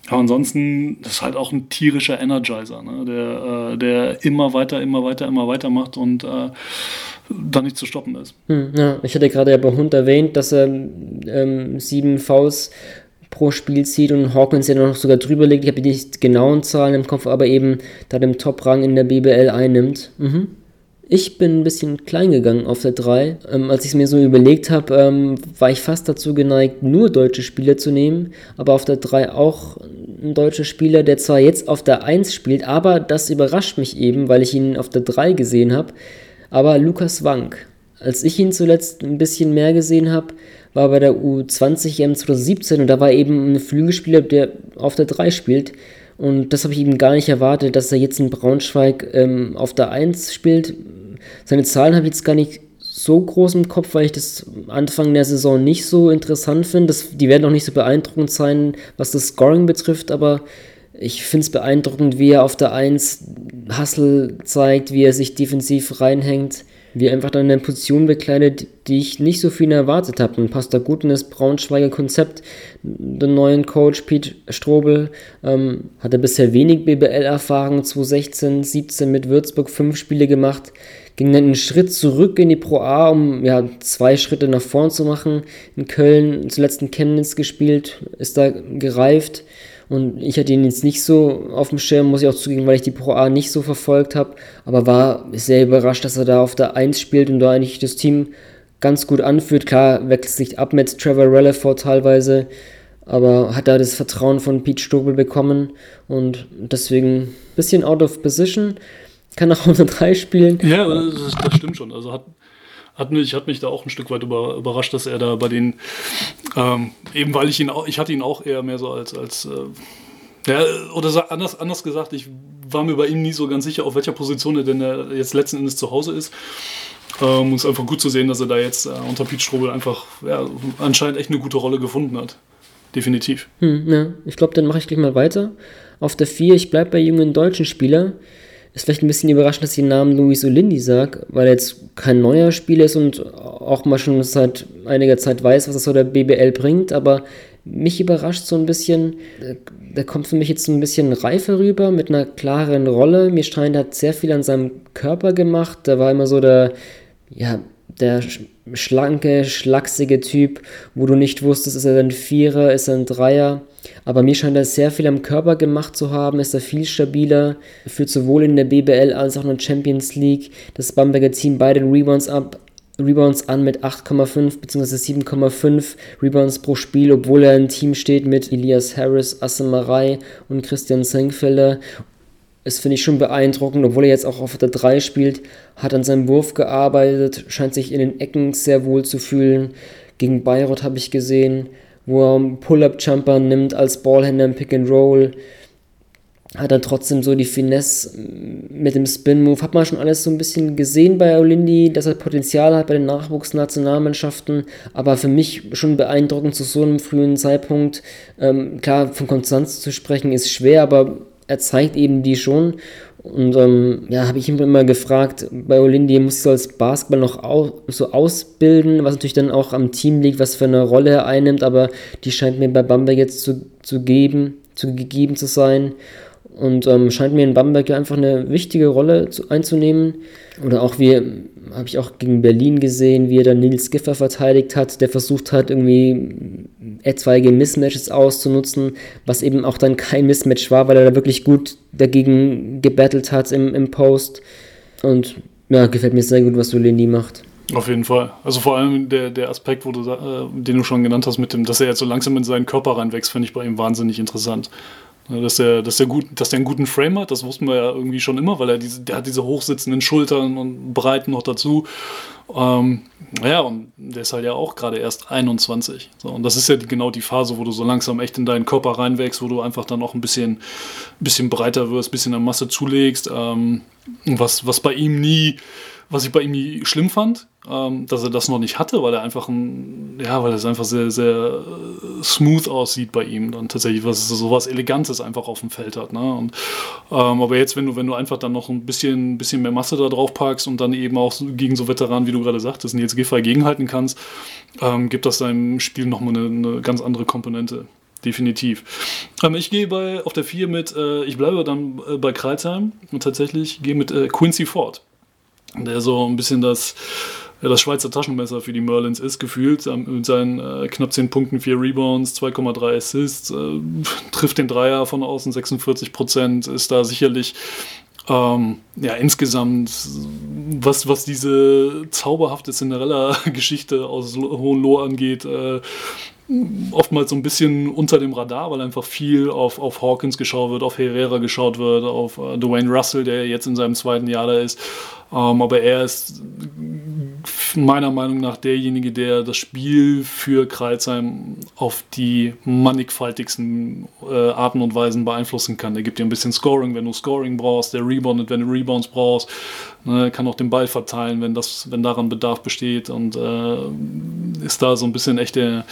Speaker 6: Aber ansonsten, das ist halt auch ein tierischer Energizer, ne? der, äh, der immer weiter, immer weiter, immer weiter macht und äh, da nicht zu stoppen ist.
Speaker 5: Hm, ja, ich hatte gerade ja bei Hund erwähnt, dass er ähm, sieben Vs pro Spiel zieht und Hawkins ja noch sogar drüber liegt. Ich habe die nicht genauen Zahlen im Kopf, aber eben da den Top-Rang in der BBL einnimmt. Mhm. Ich bin ein bisschen klein gegangen auf der 3. Ähm, als ich es mir so überlegt habe, ähm, war ich fast dazu geneigt, nur deutsche Spieler zu nehmen, aber auf der 3 auch ein deutscher Spieler, der zwar jetzt auf der 1 spielt, aber das überrascht mich eben, weil ich ihn auf der 3 gesehen habe, aber Lukas Wank. Als ich ihn zuletzt ein bisschen mehr gesehen habe, war bei der U20 EM 2017 und da war eben ein Flügelspieler, der auf der 3 spielt. Und das habe ich eben gar nicht erwartet, dass er jetzt in Braunschweig ähm, auf der 1 spielt. Seine Zahlen habe ich jetzt gar nicht so groß im Kopf, weil ich das Anfang der Saison nicht so interessant finde. Die werden auch nicht so beeindruckend sein, was das Scoring betrifft, aber ich finde es beeindruckend, wie er auf der 1 Hustle zeigt, wie er sich defensiv reinhängt, wie einfach dann eine Position bekleidet, die ich nicht so viel erwartet habe. Und passt da gut in das Braunschweiger Konzept. Den neuen Coach Pete Strobel ähm, hatte bisher wenig BBL-Erfahrung, 2016, 17 mit Würzburg fünf Spiele gemacht, ging dann einen Schritt zurück in die Pro A, um ja, zwei Schritte nach vorn zu machen. In Köln zuletzt in Chemnitz gespielt, ist da gereift und ich hatte ihn jetzt nicht so auf dem Schirm, muss ich auch zugeben, weil ich die Pro A nicht so verfolgt habe. Aber war sehr überrascht, dass er da auf der 1 spielt und da eigentlich das Team ganz gut anführt. Klar, wechselt sich ab mit Trevor Relleford teilweise, aber hat da das Vertrauen von Pete Strobel bekommen und deswegen ein bisschen out of position. Kann auch unter 3 spielen.
Speaker 6: Ja, das, das stimmt schon. Also hat, hat mich, hat mich da auch ein Stück weit über, überrascht, dass er da bei den, ähm, eben weil ich ihn auch, ich hatte ihn auch eher mehr so als, als äh, ja, oder anders, anders gesagt, ich war mir bei ihm nie so ganz sicher, auf welcher Position er denn jetzt letzten Endes zu Hause ist. Ähm, es ist einfach gut zu sehen, dass er da jetzt äh, unter Pete Strobel einfach ja, anscheinend echt eine gute Rolle gefunden hat. Definitiv.
Speaker 5: Hm, ja. Ich glaube, dann mache ich gleich mal weiter. Auf der 4, ich bleibe bei jungen deutschen Spielern. Ist vielleicht ein bisschen überraschend, dass ich den Namen Luis Olindi sage, weil er jetzt kein neuer Spieler ist und auch mal schon seit einiger Zeit weiß, was das so der BBL bringt, aber mich überrascht so ein bisschen, der kommt für mich jetzt so ein bisschen reifer rüber, mit einer klaren Rolle. Mir scheint, er hat sehr viel an seinem Körper gemacht. Da war immer so der, ja, der schlanke, schlachsige Typ, wo du nicht wusstest, ist er ein Vierer, ist er ein Dreier. Aber mir scheint er sehr viel am Körper gemacht zu haben, ist er viel stabiler, führt sowohl in der BBL als auch in der Champions League das Bamberger Team bei den Rebounds ab, Rebounds an mit 8,5 bzw. 7,5 Rebounds pro Spiel, obwohl er im Team steht mit Elias Harris, Assemarei und Christian Senkfelder. Das finde ich schon beeindruckend, obwohl er jetzt auch auf der 3 spielt, hat an seinem Wurf gearbeitet, scheint sich in den Ecken sehr wohl zu fühlen. Gegen Bayreuth habe ich gesehen, wo er einen Pull-Up-Jumper nimmt als Ballhänder im Pick and Roll hat dann trotzdem so die Finesse mit dem Spin-Move. Hat man schon alles so ein bisschen gesehen bei Olindi, dass er Potenzial hat bei den Nachwuchsnationalmannschaften, aber für mich schon beeindruckend zu so einem frühen Zeitpunkt. Ähm, klar, von Konstanz zu sprechen ist schwer, aber er zeigt eben die schon. Und ähm, ja, habe ich ihn immer gefragt, bei Olindi muss ich als Basketball noch au so ausbilden, was natürlich dann auch am Team liegt, was für eine Rolle er einnimmt, aber die scheint mir bei Bamberg jetzt zu, zu geben, zu gegeben zu sein. Und ähm, scheint mir in Bamberg ja einfach eine wichtige Rolle zu, einzunehmen. Oder auch wie, habe ich auch gegen Berlin gesehen, wie er dann Nils Giffer verteidigt hat, der versucht hat, irgendwie etwaige Mismatches auszunutzen, was eben auch dann kein Mismatch war, weil er da wirklich gut dagegen gebettelt hat im, im Post. Und ja, gefällt mir sehr gut, was Solendi macht.
Speaker 6: Auf jeden Fall. Also vor allem der, der Aspekt, wo du, äh, den du schon genannt hast, mit dem, dass er jetzt so langsam in seinen Körper reinwächst, finde ich bei ihm wahnsinnig interessant. Dass er, dass, er gut, dass er einen guten Frame hat, das wussten wir ja irgendwie schon immer, weil er diese, der hat diese hochsitzenden Schultern und Breiten noch dazu. Ähm, ja, und der ist halt ja auch gerade erst 21. So, und das ist ja die, genau die Phase, wo du so langsam echt in deinen Körper reinwächst, wo du einfach dann auch ein bisschen, bisschen breiter wirst, ein bisschen an Masse zulegst. Ähm, was, was bei ihm nie, was ich bei ihm schlimm fand, ähm, dass er das noch nicht hatte, weil er einfach ein, ja, weil es einfach sehr, sehr äh, smooth aussieht bei ihm, dann tatsächlich was so was Elegantes einfach auf dem Feld hat. Ne? Und, ähm, aber jetzt, wenn du, wenn du einfach dann noch ein bisschen, bisschen mehr Masse da drauf packst und dann eben auch gegen so Veteranen, wie du gerade sagtest, Nils Giffey gegenhalten kannst, ähm, gibt das deinem Spiel nochmal eine, eine ganz andere Komponente definitiv. Ähm, ich gehe bei auf der 4 mit, äh, ich bleibe dann äh, bei Kreuzheim und tatsächlich gehe mit Quincy Ford, der so ein bisschen das das Schweizer Taschenmesser für die Merlins ist, gefühlt mit seinen äh, knapp 10 Punkten, 4 Rebounds, 2,3 Assists, äh, trifft den Dreier von außen 46 Prozent, ist da sicherlich ähm, ja, insgesamt, was, was diese zauberhafte Cinderella-Geschichte aus Hohenlohe angeht, äh, oftmals so ein bisschen unter dem Radar, weil einfach viel auf, auf Hawkins geschaut wird, auf Herrera geschaut wird, auf äh, Dwayne Russell, der jetzt in seinem zweiten Jahr da ist. Ähm, aber er ist meiner Meinung nach derjenige, der das Spiel für Kreuzheim auf die mannigfaltigsten äh, Arten und Weisen beeinflussen kann. Er gibt dir ein bisschen Scoring, wenn du Scoring brauchst, der reboundet, wenn du Rebounds brauchst, ne, kann auch den Ball verteilen, wenn, das, wenn daran Bedarf besteht und äh, ist da so ein bisschen echt der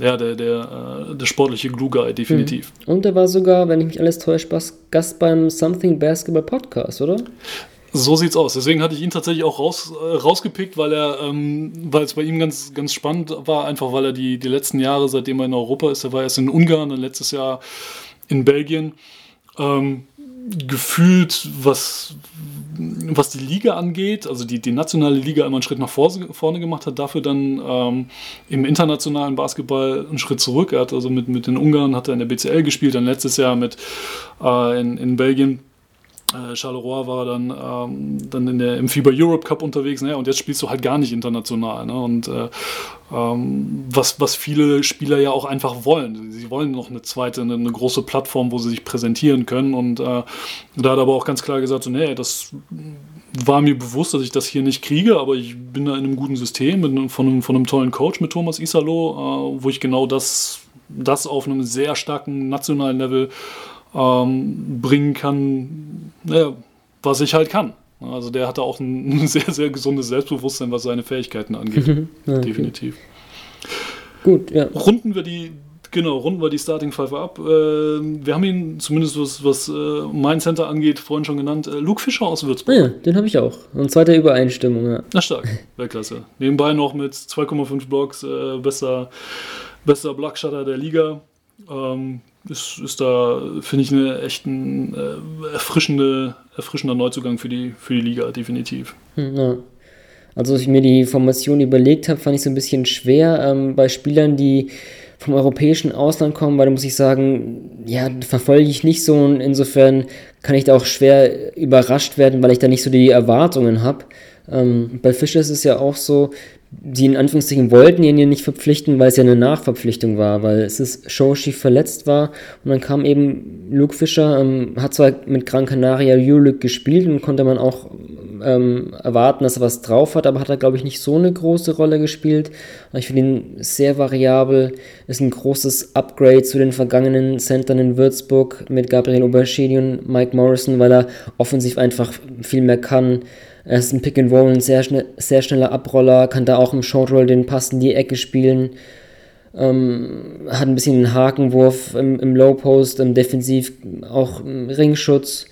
Speaker 6: ja, der, der, äh, der sportliche Glue Guy, definitiv.
Speaker 5: Mhm. Und er war sogar, wenn ich mich alles täusche, Gast beim Something Basketball Podcast, oder?
Speaker 6: So sieht's aus. Deswegen hatte ich ihn tatsächlich auch raus, äh, rausgepickt, weil er, ähm, weil es bei ihm ganz, ganz spannend war, einfach weil er die, die letzten Jahre, seitdem er in Europa ist, er war erst in Ungarn und letztes Jahr in Belgien, ähm, gefühlt, was, was die Liga angeht, also die, die nationale Liga immer einen Schritt nach vorne gemacht hat, dafür dann ähm, im internationalen Basketball einen Schritt zurück. Er hat also mit, mit den Ungarn hat er in der BCL gespielt, dann letztes Jahr mit äh, in, in Belgien äh, Charleroi war dann, ähm, dann in der, im FIBA Europe Cup unterwegs, ne? und jetzt spielst du halt gar nicht international. Ne? Und äh, ähm, was, was viele Spieler ja auch einfach wollen. Sie wollen noch eine zweite, eine, eine große Plattform, wo sie sich präsentieren können. Und äh, da hat aber auch ganz klar gesagt, so, nee, das war mir bewusst, dass ich das hier nicht kriege, aber ich bin da in einem guten System mit, von, einem, von einem tollen Coach mit Thomas Isalo, äh, wo ich genau das, das auf einem sehr starken nationalen Level ähm, bringen kann, ja, was ich halt kann. Also der hatte auch ein sehr, sehr gesundes Selbstbewusstsein, was seine Fähigkeiten angeht. ja, Definitiv.
Speaker 5: Gut, ja.
Speaker 6: Runden wir die Genau, runden wir die Starting Five ab. Äh, wir haben ihn, zumindest was, was äh, mein Center angeht, vorhin schon genannt, äh, Luke Fischer aus Würzburg.
Speaker 5: Ja, den habe ich auch. Und zweite Übereinstimmung, ja.
Speaker 6: Na stark, Weltklasse. Nebenbei noch mit 2,5 Blocks, äh, bester, bester Blockshutter der Liga. Ähm, ist, ist da, finde ich, eine echt ein äh, erfrischende, erfrischender Neuzugang für die, für die Liga, definitiv.
Speaker 5: Hm, ja. Also, als ich mir die Formation überlegt habe, fand ich so ein bisschen schwer ähm, bei Spielern, die vom europäischen Ausland kommen, weil da muss ich sagen, ja, verfolge ich nicht so und insofern kann ich da auch schwer überrascht werden, weil ich da nicht so die Erwartungen habe. Ähm, bei Fischer ist es ja auch so, die in Anführungszeichen wollten ihn ja nicht verpflichten, weil es ja eine Nachverpflichtung war, weil es ist Shoshi verletzt war. Und dann kam eben Luke Fischer, ähm, hat zwar mit Gran Canaria Euroleague gespielt und konnte man auch ähm, erwarten, dass er was drauf hat, aber hat er glaube ich nicht so eine große Rolle gespielt. Ich finde ihn sehr variabel, ist ein großes Upgrade zu den vergangenen Centern in Würzburg mit Gabriel Oberschedi und Mike Morrison, weil er offensiv einfach viel mehr kann. Er ist ein Pick and Roll, ein sehr, schnell, sehr schneller Abroller, kann da auch im Short Roll den Pass in die Ecke spielen. Ähm, hat ein bisschen einen Hakenwurf im, im Low Post, im Defensiv auch Ringschutz.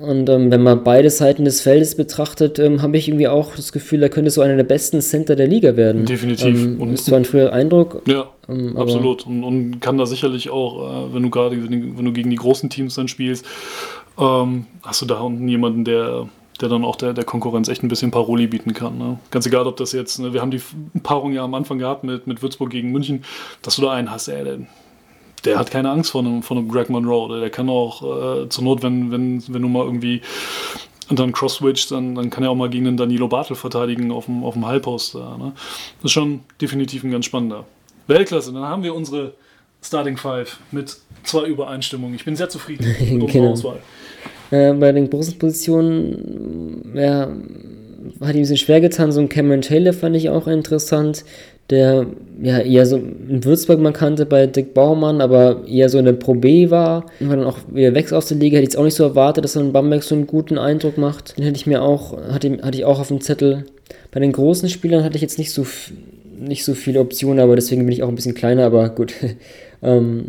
Speaker 5: Und ähm, wenn man beide Seiten des Feldes betrachtet, ähm, habe ich irgendwie auch das Gefühl, er könnte so einer der besten Center der Liga werden.
Speaker 6: Definitiv.
Speaker 5: Ähm, und ist zwar ein früher Eindruck.
Speaker 6: Ja, ähm, absolut. Und, und, kann da sicherlich auch, äh, wenn du gerade, wenn du gegen die großen Teams dann spielst, ähm, hast du da unten jemanden, der der dann auch der, der Konkurrenz echt ein bisschen Paroli bieten kann. Ne? Ganz egal, ob das jetzt, ne, wir haben die Paarung ja am Anfang gehabt mit, mit Würzburg gegen München, dass du da einen hast, ey, der, der hat keine Angst vor einem, vor einem Greg Monroe. Der, der kann auch äh, zur Not, wenn, wenn, wenn du mal irgendwie und dann cross-switcht, dann, dann kann er auch mal gegen den Danilo Bartel verteidigen auf dem, auf dem Halbpost. Ne? Das ist schon definitiv ein ganz spannender. Weltklasse, dann haben wir unsere Starting Five mit zwei Übereinstimmungen. Ich bin sehr zufrieden mit
Speaker 5: genau.
Speaker 6: Auswahl.
Speaker 5: Äh, bei den großen Positionen, ja, hat ihm ein bisschen schwer getan. So ein Cameron Taylor fand ich auch interessant, der ja eher so in Würzburg man kannte bei Dick Baumann, aber eher so in der Pro B war. Und dann auch wieder weg aus der Liga. Hätte ich jetzt auch nicht so erwartet, dass er in Bamberg so einen guten Eindruck macht. Den hätte ich mir auch, hatte, hatte ich auch auf dem Zettel. Bei den großen Spielern hatte ich jetzt nicht so, nicht so viele Optionen, aber deswegen bin ich auch ein bisschen kleiner, aber gut. ähm,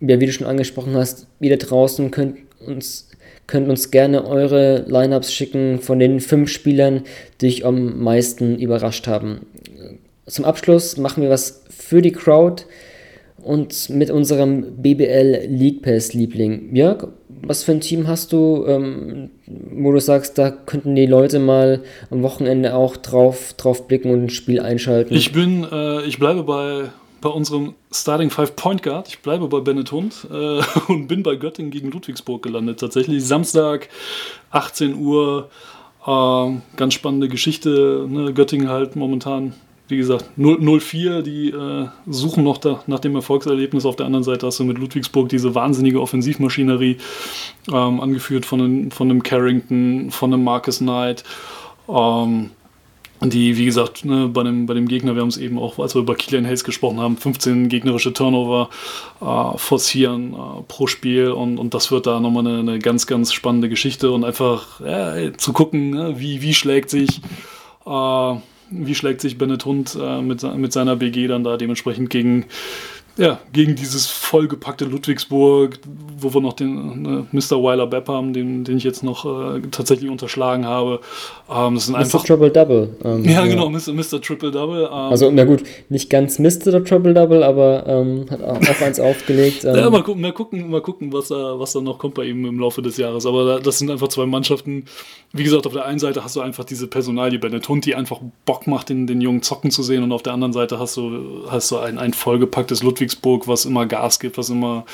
Speaker 5: ja, wie du schon angesprochen hast, wieder draußen könnt uns, könnt uns gerne eure Lineups schicken von den fünf Spielern, die euch am meisten überrascht haben. Zum Abschluss machen wir was für die Crowd und mit unserem BBL League Pass Liebling. Jörg, was für ein Team hast du, ähm, wo du sagst, da könnten die Leute mal am Wochenende auch drauf, drauf blicken und ein Spiel einschalten?
Speaker 6: Ich bin, äh, ich bleibe bei bei unserem Starting Five Point Guard. Ich bleibe bei Bennett Hund äh, und bin bei Göttingen gegen Ludwigsburg gelandet. Tatsächlich Samstag, 18 Uhr. Äh, ganz spannende Geschichte. Ne? Göttingen halt momentan, wie gesagt, 0-4. Die äh, suchen noch da, nach dem Erfolgserlebnis. Auf der anderen Seite hast du mit Ludwigsburg diese wahnsinnige Offensivmaschinerie, ähm, angeführt von einem, von einem Carrington, von einem Marcus Knight. Ähm, die, wie gesagt, ne, bei, dem, bei dem Gegner, wir haben es eben auch, als wir über Kilian Hayes gesprochen haben, 15 gegnerische Turnover äh, forcieren äh, pro Spiel und, und das wird da nochmal eine, eine ganz, ganz spannende Geschichte und einfach ja, zu gucken, ne, wie, wie schlägt sich äh, wie schlägt sich Bennett Hund äh, mit, mit seiner BG dann da dementsprechend gegen ja, gegen dieses vollgepackte Ludwigsburg, wo wir noch den äh, Mr. Weiler Bepp haben, den, den ich jetzt noch äh, tatsächlich unterschlagen habe. Ähm, das sind
Speaker 5: Mr.
Speaker 6: einfach.
Speaker 5: Triple Double.
Speaker 6: Ähm, ja, ja, genau, Mr. Mr. Triple Double. Ähm,
Speaker 5: also, na gut, nicht ganz Mr. Triple Double, aber ähm, hat auch, auch eins aufgelegt.
Speaker 6: ja, mal gucken, mal gucken, mal gucken was, da, was da noch kommt bei ihm im Laufe des Jahres. Aber das sind einfach zwei Mannschaften. Wie gesagt, auf der einen Seite hast du einfach diese Personalie Bennett Hund, die einfach Bock macht, den, den Jungen zocken zu sehen, und auf der anderen Seite hast du, hast du ein, ein vollgepacktes Ludwigsburg Ludwigsburg, was immer Gas gibt, was immer,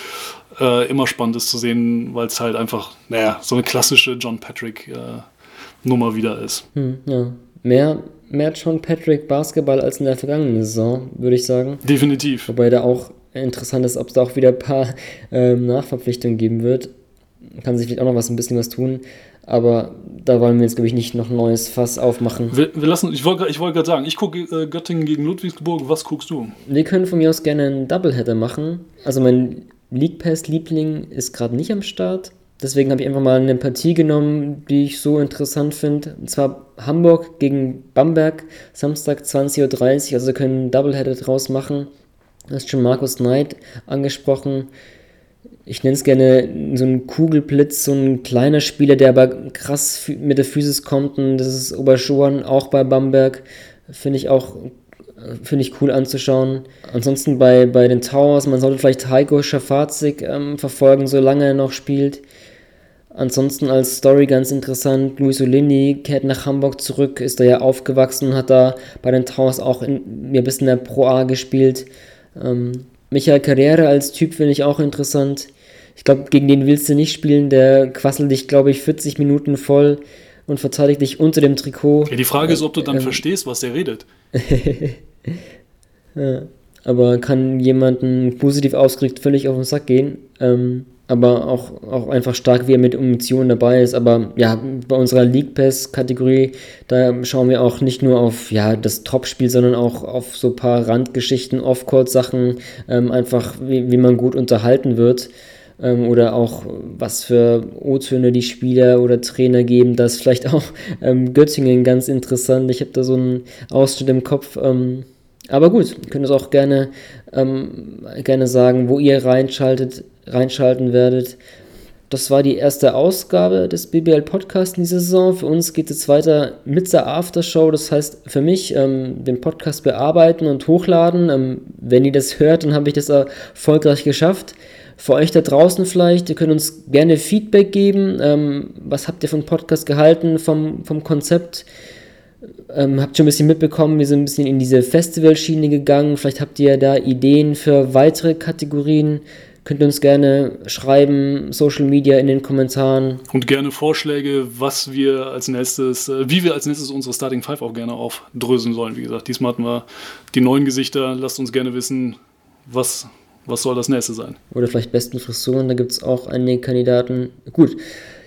Speaker 6: äh, immer spannend ist zu sehen, weil es halt einfach, naja, so eine klassische John Patrick-Nummer äh, wieder ist.
Speaker 5: Hm, ja. Mehr, mehr John Patrick Basketball als in der vergangenen Saison, würde ich sagen.
Speaker 6: Definitiv.
Speaker 5: Wobei da auch interessant ist, ob es da auch wieder ein paar ähm, Nachverpflichtungen geben wird. Kann sich vielleicht auch noch was ein bisschen was tun. Aber da wollen wir jetzt, glaube ich, nicht noch ein neues Fass aufmachen.
Speaker 6: Wir, wir lassen, ich wollte ich wollt gerade sagen, ich gucke äh, Göttingen gegen Ludwigsburg. Was guckst du?
Speaker 5: Wir können von mir aus gerne einen Doubleheader machen. Also mein League Pass-Liebling ist gerade nicht am Start. Deswegen habe ich einfach mal eine Partie genommen, die ich so interessant finde. Und zwar Hamburg gegen Bamberg, Samstag 20.30 Uhr. Also wir können Doubleheader draus machen. Du hast schon Markus Knight angesprochen. Ich nenne es gerne so ein Kugelblitz, so ein kleiner Spieler, der aber krass mit der Physis kommt. Und das ist Oberschuan auch bei Bamberg. Finde ich auch finde ich cool anzuschauen. Ansonsten bei, bei den Towers, man sollte vielleicht Heiko Schafazik ähm, verfolgen, solange er noch spielt. Ansonsten als Story ganz interessant, Luis Olini kehrt nach Hamburg zurück, ist da ja aufgewachsen, hat da bei den Towers auch in, ein bisschen in der Pro A gespielt. Ähm, Michael Carrere als Typ finde ich auch interessant. Ich glaube, gegen den willst du nicht spielen, der quasselt dich, glaube ich, 40 Minuten voll und verteidigt dich unter dem Trikot.
Speaker 6: Ja, die Frage ist, ob du dann ähm, verstehst, was der redet.
Speaker 5: ja, aber kann jemanden positiv ausgedrückt völlig auf den Sack gehen. Ähm, aber auch, auch einfach stark, wie er mit Emotionen dabei ist. Aber ja, bei unserer League Pass-Kategorie, da schauen wir auch nicht nur auf ja, das Topspiel, sondern auch auf so ein paar Randgeschichten, Off-Court-Sachen, ähm, einfach wie, wie man gut unterhalten wird. Ähm, oder auch was für O-Töne die Spieler oder Trainer geben. Das ist vielleicht auch ähm, Göttingen ganz interessant. Ich habe da so einen Ausschnitt im Kopf. Ähm, aber gut, könnt es auch gerne, ähm, gerne sagen, wo ihr reinschaltet, reinschalten werdet. Das war die erste Ausgabe des BBL Podcasts in dieser Saison. Für uns geht es weiter mit der Aftershow. Das heißt, für mich ähm, den Podcast bearbeiten und hochladen. Ähm, wenn ihr das hört, dann habe ich das erfolgreich geschafft. Für euch da draußen vielleicht, ihr könnt uns gerne Feedback geben. Ähm, was habt ihr vom Podcast gehalten, vom, vom Konzept? Ähm, habt schon ein bisschen mitbekommen, wir sind ein bisschen in diese Festivalschiene gegangen. Vielleicht habt ihr da Ideen für weitere Kategorien. Könnt ihr uns gerne schreiben, Social Media in den Kommentaren.
Speaker 6: Und gerne Vorschläge, was wir als nächstes, äh, wie wir als nächstes unsere Starting Five auch gerne aufdröseln sollen. Wie gesagt, diesmal hatten wir die neuen Gesichter. Lasst uns gerne wissen, was, was soll das nächste sein.
Speaker 5: Oder vielleicht besten Frisuren, da gibt es auch einige Kandidaten. Gut,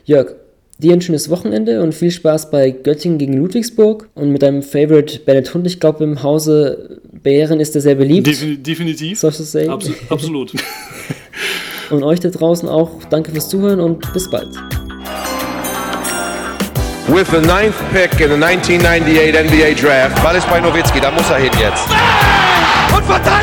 Speaker 5: Jörg, Dir ein schönes Wochenende und viel Spaß bei Göttingen gegen Ludwigsburg und mit deinem Favorite Bennett Hund. Ich glaube, im Hause Bären ist er sehr beliebt.
Speaker 6: Defin definitiv.
Speaker 5: Sollst du sagen?
Speaker 6: Abs absolut.
Speaker 5: und euch da draußen auch danke fürs Zuhören und bis bald.
Speaker 1: With the ninth pick in the 1998 NBA Draft.
Speaker 2: Ball ist bei Nowitzki, da muss er hin jetzt.
Speaker 3: Und verteidigen!